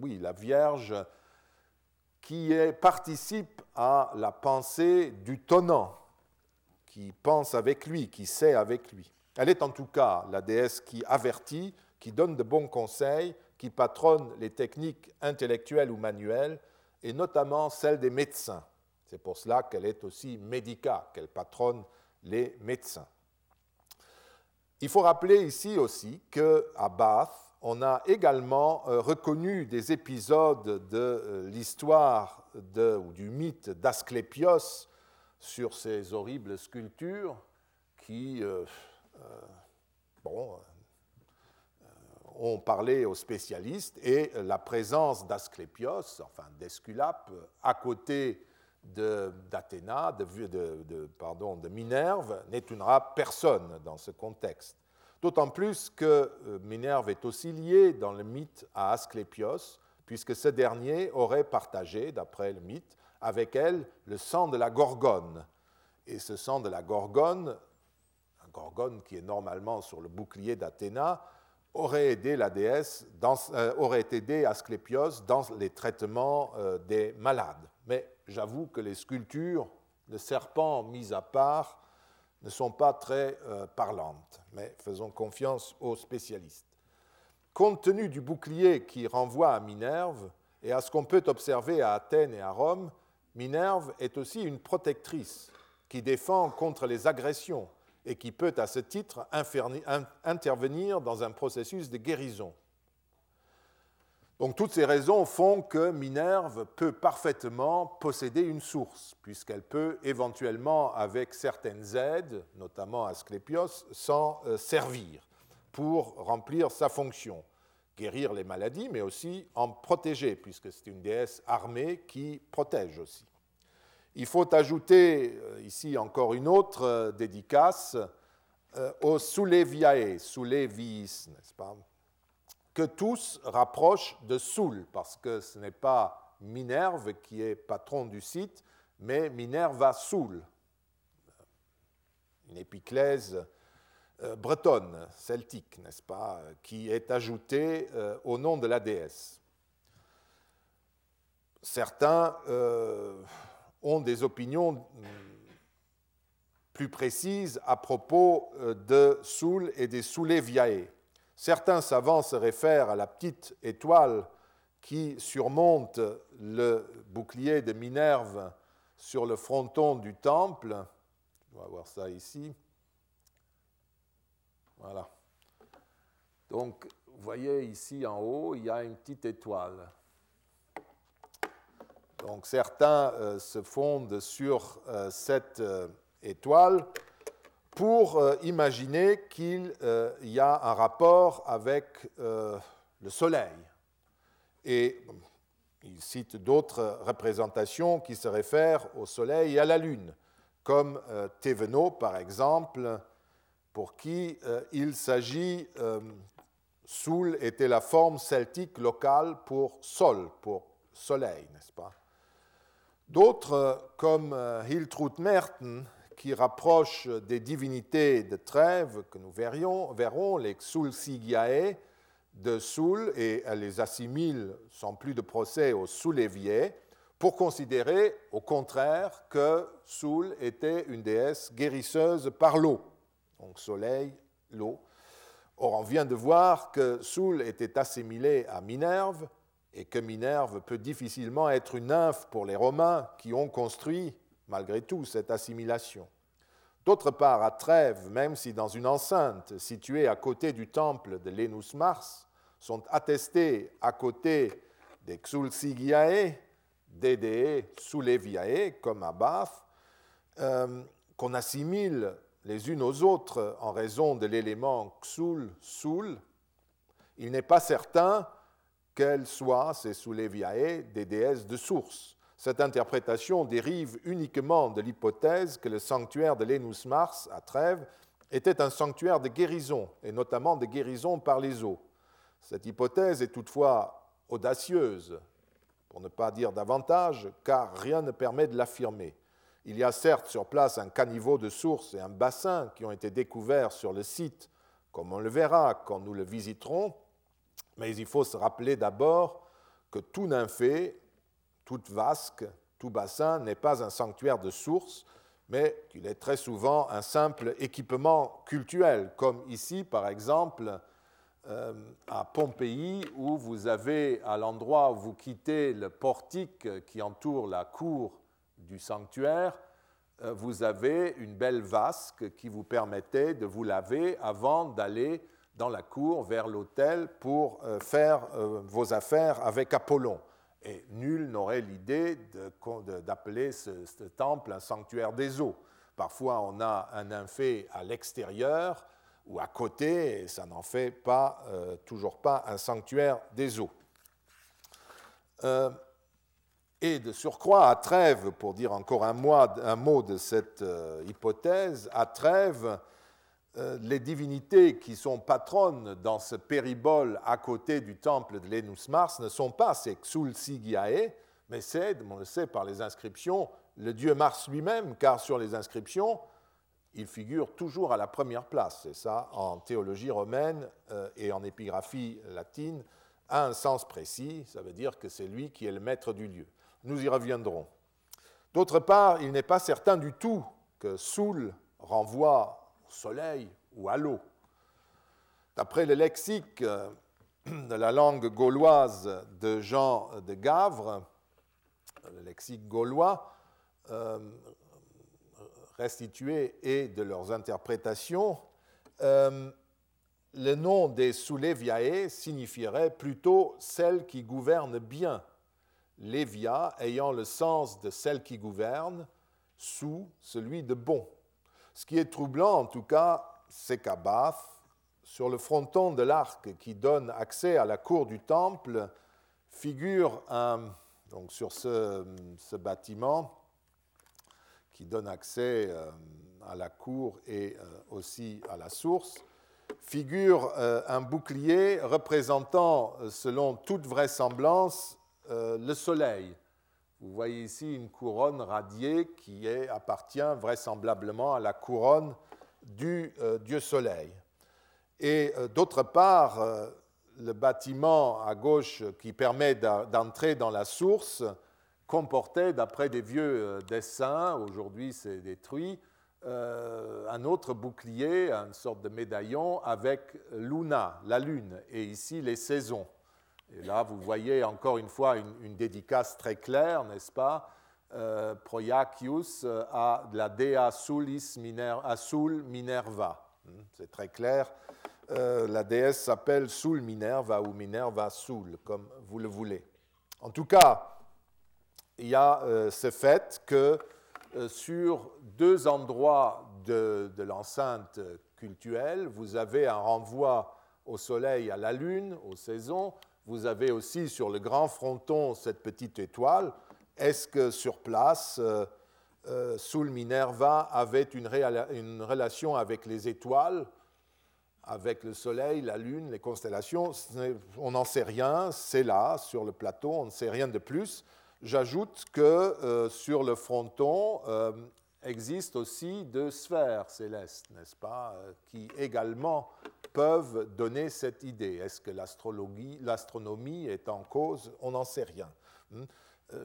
oui, la Vierge qui participe à la pensée du tonnant, qui pense avec lui, qui sait avec lui. Elle est en tout cas la déesse qui avertit, qui donne de bons conseils, qui patronne les techniques intellectuelles ou manuelles, et notamment celles des médecins. C'est pour cela qu'elle est aussi médica, qu'elle patronne les médecins. Il faut rappeler ici aussi qu'à Bath, on a également euh, reconnu des épisodes de euh, l'histoire ou du mythe d'Asclépios sur ces horribles sculptures qui euh, ont parlé aux spécialistes et la présence d'Asclépios, enfin d'Esculape, à côté d'Athéna, de, de, de, Minerve, n'étonnera personne dans ce contexte. D'autant plus que euh, Minerve est aussi liée dans le mythe à Asclépios, puisque ce dernier aurait partagé, d'après le mythe, avec elle le sang de la Gorgone. Et ce sang de la Gorgone, un Gorgone qui est normalement sur le bouclier d'Athéna, aurait aidé la déesse, euh, aurait aidé Asclépios dans les traitements euh, des malades. Mais j'avoue que les sculptures de serpents mis à part ne sont pas très euh, parlantes, mais faisons confiance aux spécialistes. Compte tenu du bouclier qui renvoie à Minerve et à ce qu'on peut observer à Athènes et à Rome, Minerve est aussi une protectrice qui défend contre les agressions et qui peut à ce titre intervenir dans un processus de guérison. Donc toutes ces raisons font que Minerve peut parfaitement posséder une source, puisqu'elle peut éventuellement, avec certaines aides, notamment Asclépios, s'en euh, servir pour remplir sa fonction, guérir les maladies, mais aussi en protéger, puisque c'est une déesse armée qui protège aussi. Il faut ajouter euh, ici encore une autre euh, dédicace au Souleviae, Soulevis, n'est-ce pas? Que tous rapprochent de Soul, parce que ce n'est pas Minerve qui est patron du site, mais Minerva Soul, une épiclèse euh, bretonne, celtique, n'est-ce pas, qui est ajoutée euh, au nom de la déesse. Certains euh, ont des opinions plus précises à propos de Soul et des Souleviae. Certains savants se réfèrent à la petite étoile qui surmonte le bouclier de Minerve sur le fronton du temple. On va voir ça ici. Voilà. Donc, vous voyez ici en haut, il y a une petite étoile. Donc, certains euh, se fondent sur euh, cette euh, étoile pour euh, imaginer qu'il euh, y a un rapport avec euh, le Soleil. Et il cite d'autres représentations qui se réfèrent au Soleil et à la Lune, comme Thévenot, par exemple, pour qui il s'agit, Soul était la forme celtique locale pour Sol, pour Soleil, n'est-ce pas? D'autres, comme Hiltrud Merten, qui rapprochent des divinités de Trèves que nous verrions, verrons, les Xulsigiae de Soul, et elle les assimile sans plus de procès aux Souléviers, pour considérer au contraire que Soul était une déesse guérisseuse par l'eau, donc soleil, l'eau. Or, on vient de voir que Soul était assimilée à Minerve, et que Minerve peut difficilement être une nymphe pour les Romains qui ont construit malgré tout cette assimilation. D'autre part, à Trèves, même si dans une enceinte située à côté du temple de Lenus Mars sont attestés à côté des Xulsigiae, déés Souleviae, comme à Bath, euh, qu'on assimile les unes aux autres en raison de l'élément Xul, Soul, il n'est pas certain qu'elles soient, ces Souleviae, des déesses de source. Cette interprétation dérive uniquement de l'hypothèse que le sanctuaire de Lénus Mars à Trèves était un sanctuaire de guérison, et notamment de guérison par les eaux. Cette hypothèse est toutefois audacieuse, pour ne pas dire davantage, car rien ne permet de l'affirmer. Il y a certes sur place un caniveau de sources et un bassin qui ont été découverts sur le site, comme on le verra quand nous le visiterons, mais il faut se rappeler d'abord que tout nymphée, toute vasque, tout bassin n'est pas un sanctuaire de sources, mais qu'il est très souvent un simple équipement cultuel, comme ici par exemple euh, à Pompéi, où vous avez à l'endroit où vous quittez le portique qui entoure la cour du sanctuaire, euh, vous avez une belle vasque qui vous permettait de vous laver avant d'aller dans la cour vers l'autel pour euh, faire vos affaires avec Apollon. Et nul n'aurait l'idée d'appeler ce, temple un sanctuaire des eaux. Parfois, on a un nymphée à l'extérieur ou à côté, et ça n'en fait pas, euh, toujours pas un sanctuaire des eaux. Euh, et de surcroît, à Trèves, pour dire encore un, mot de cette euh, hypothèse, à Trèves, les divinités qui sont patronnes dans ce péribole à côté du temple de l'Enus Mars ne sont pas ces Xul Sigiae, mais c'est, on le sait par les inscriptions, le dieu Mars lui-même, car sur les inscriptions, il figure toujours à la première place. Et ça, en théologie romaine euh, et en épigraphie latine, a un sens précis. Ça veut dire que c'est lui qui est le maître du lieu. Nous y reviendrons. D'autre part, il n'est pas certain du tout que Soul renvoie soleil ou à l'eau. D'après le lexique euh, de la langue gauloise de Jean de Gavre, le lexique gaulois, euh, restituées et de leurs interprétations, euh, le nom des Souleviae signifierait plutôt celle qui gouverne bien, Lévia ayant le sens de celle qui gouverne, sous celui de bon. Ce qui est troublant en tout cas, c'est qu'à Bath, sur le fronton de l'arc qui donne accès à la cour du temple, figure un, donc sur ce, ce bâtiment qui donne accès euh, à la cour et euh, aussi à la source, figure euh, un bouclier représentant, selon toute vraisemblance, le soleil. Vous voyez ici une couronne radiée qui appartient vraisemblablement à la couronne du dieu soleil. Et d'autre part, le bâtiment à gauche qui permet d'entrer dans la source comportait, d'après des vieux euh, dessins, aujourd'hui c'est détruit, euh, un autre bouclier, une sorte de médaillon avec Luna, la lune, et ici les saisons. Et là, vous voyez encore une fois une, dédicace très claire, n'est-ce pas euh, Proiacius à la Dea Sulis Sul Minerva. Hmm, c'est très clair. la déesse s'appelle Sul Minerva ou Minerva Sul, comme vous le voulez. En tout cas, il y a euh, ce fait que euh, sur deux endroits de, l'enceinte cultuelle, vous avez un renvoi au soleil, à la lune, aux saisons. Vous avez aussi sur le grand fronton cette petite étoile. Est-ce que sur place, euh, euh Sul Minerva avait une, une, relation avec les étoiles, avec le soleil, la lune, les constellations? On n'en sait rien. C'est là, sur le plateau, on ne sait rien de plus. J'ajoute que euh, sur le fronton euh, existe aussi deux sphères célestes, n'est-ce pas, euh, qui également peuvent donner cette idée. Est-ce que l'astronomie est en cause? On n'en sait rien. Hmm?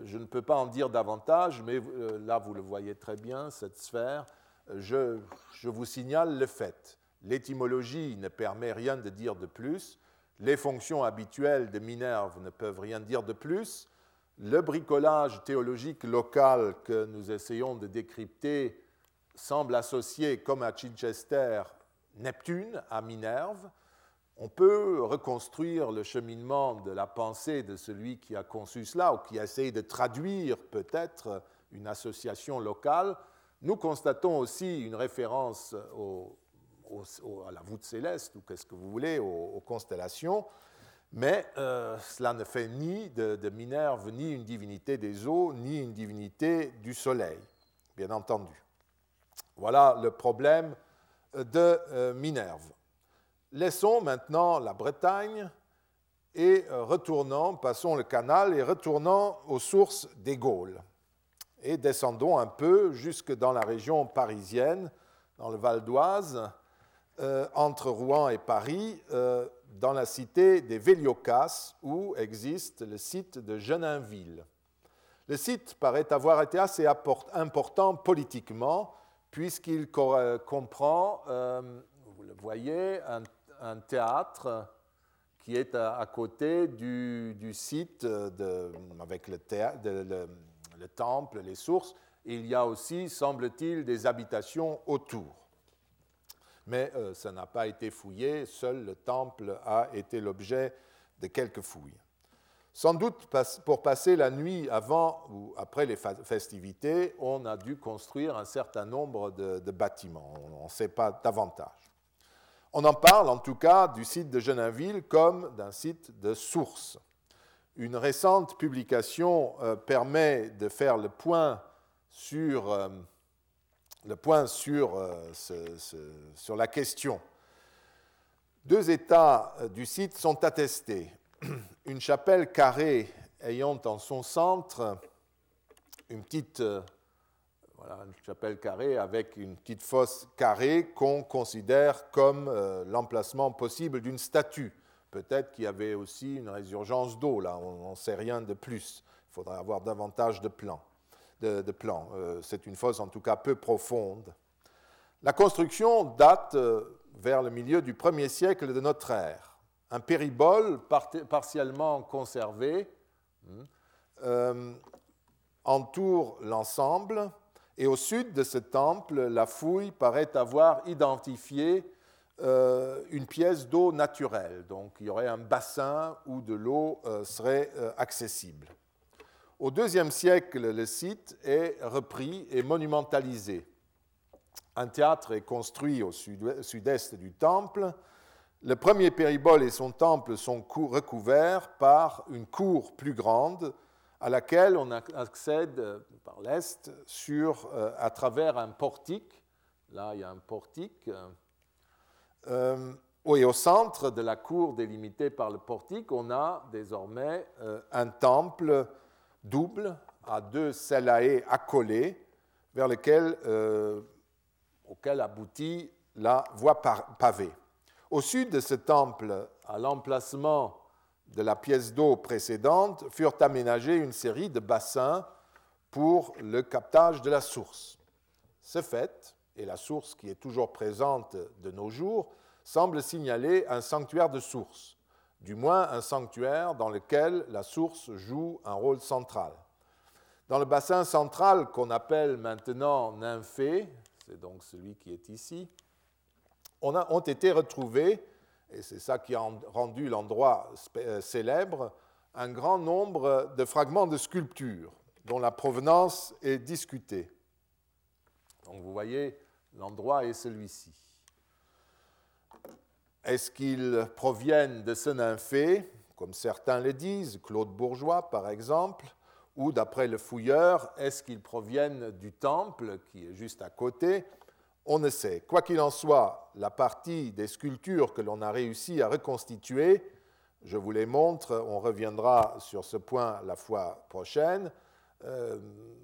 Je ne peux pas en dire davantage, mais là vous le voyez très bien, cette sphère. Je, je vous signale le fait. L'étymologie ne permet rien de dire de plus. Les fonctions habituelles de Minerve ne peuvent rien dire de plus le bricolage théologique local que nous essayons de décrypter semble associer, comme à Chichester, Neptune à Minerve. On peut reconstruire le cheminement de la pensée de celui qui a conçu cela ou qui a essayé de traduire peut-être une association locale. Nous constatons aussi une référence à la voûte céleste, ou qu'est-ce que vous voulez, aux constellations. Mais euh, cela ne fait ni de, Minerve ni une divinité des eaux, ni une divinité du soleil, bien entendu. Voilà le problème de Minerve. Laissons maintenant la Bretagne et retournons, passons le canal et retournons aux sources des Gaules. Et descendons un peu jusque dans la région parisienne, dans le Val d'Oise, entre Rouen et Paris, dans la cité des Véliocas, où existe le site de Geninville. Le site paraît avoir été assez important politiquement, puisqu'il comprend, euh, vous le voyez, un, théâtre qui est à, côté du, site avec le, temple, les sources. Il y a aussi, semble-t-il, des habitations autour mais euh, ça n'a pas été fouillé, seul le temple a été l'objet de quelques fouilles. Sans doute pour passer la nuit avant ou après les festivités, on a dû construire un certain nombre de, bâtiments. On ne sait pas davantage. On en parle en tout cas du site de Geninville comme d'un site de source. Une récente publication euh, permet de faire le point sur euh, le point sur, euh, sur la question. Deux états euh, du site sont attestés. Une chapelle carrée ayant en son centre une petite, euh, voilà, une chapelle carrée avec une petite fosse carrée qu'on considère comme l'emplacement possible d'une statue. Peut-être qu'il y avait aussi une résurgence d'eau, là, on n'en sait rien de plus. Il faudrait avoir davantage de plans de, plan. Euh, c'est une fosse en tout cas peu profonde. La construction date euh, vers le milieu du 1er siècle de notre ère. Un péribole partiellement conservé hmm, euh, entoure l'ensemble et au sud de ce temple, la fouille paraît avoir identifié une pièce d'eau naturelle. Donc il y aurait un bassin où de l'eau serait accessible. Au IIe siècle, le site est repris et monumentalisé. Un théâtre est construit au sud-est du temple. Le premier péribole et son temple sont recouverts par une cour plus grande à laquelle on accède par l'est euh, à travers un portique. Là, il y a un portique. Euh, et au centre de la cour délimitée par le portique, on a désormais euh, un temple double à deux celae accolés vers lesquels, euh, auquel aboutit la voie pavée. Au sud de ce temple, à l'emplacement de la pièce d'eau précédente, furent aménagés une série de bassins pour le captage de la source. Ce fait, et la source qui est toujours présente de nos jours, semble signaler un sanctuaire de source du moins un sanctuaire dans lequel la source joue un rôle central. Dans le bassin central qu'on appelle maintenant Nymphée, c'est donc celui qui est ici, ont été retrouvés, et c'est ça qui a rendu l'endroit euh, célèbre, un grand nombre de fragments de sculptures dont la provenance est discutée. Donc vous voyez, l'endroit est celui-ci. Est-ce qu'ils proviennent de ce nymphée, comme certains le disent, Claude Bourgeois par exemple, ou d'après le fouilleur, est-ce qu'ils proviennent du temple qui est juste à côté? On ne sait. Quoi qu'il en soit, la partie des sculptures que l'on a réussi à reconstituer, je vous les montre, on reviendra sur ce point la fois prochaine, euh,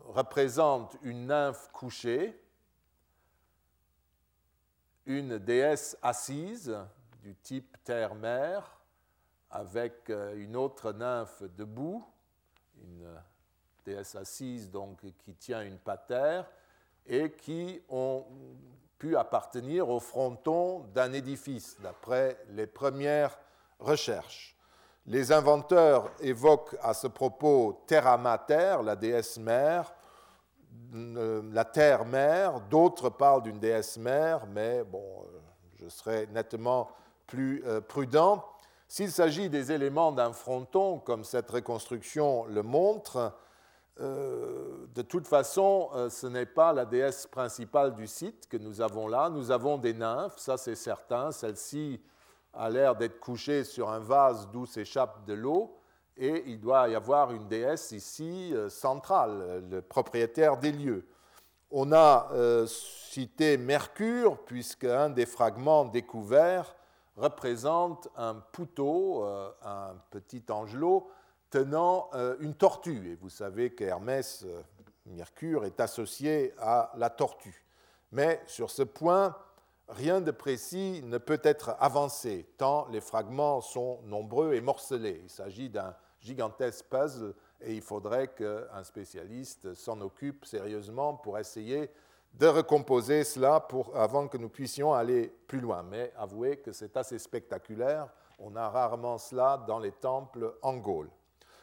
représente une nymphe couchée, une déesse assise, du type terre-mer, avec euh, une autre nymphe debout, une déesse assise donc, qui tient une patère, et qui ont pu appartenir au fronton d'un édifice, d'après les premières recherches. Les inventeurs évoquent à ce propos Terra Mater, la déesse mère, euh, la terre-mère, d'autres parlent d'une déesse mère, mais euh, je serais nettement plus euh, prudent. S'il s'agit des éléments d'un fronton, comme cette reconstruction le montre, euh, de toute façon, euh, ce n'est pas la déesse principale du site que nous avons là. Nous avons des nymphes, ça c'est certain. Celle-ci a l'air d'être couchée sur un vase d'où s'échappe de l'eau. Et il doit y avoir une déesse ici centrale, le propriétaire des lieux. On a citer Mercure, puisque un des fragments découverts représente un poutot, euh, un petit angelot, tenant euh, une tortue. Et vous savez qu'Hermès, euh, Mercure, est associé à la tortue. Mais sur ce point, rien de précis ne peut être avancé, tant les fragments sont nombreux et morcelés. Il s'agit d'un gigantesque puzzle et il faudrait qu'un spécialiste s'en occupe sérieusement pour essayer de recomposer cela avant que nous puissions aller plus loin. Mais avouez que c'est assez spectaculaire. On a rarement cela dans les temples en Gaule.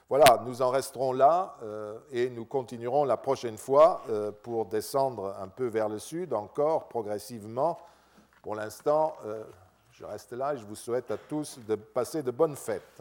Voilà, nous en resterons là euh, et nous continuerons la prochaine fois euh, pour descendre un peu vers le sud, encore progressivement. Pour l'instant, euh, je reste là et je vous souhaite à tous de passer de bonnes fêtes.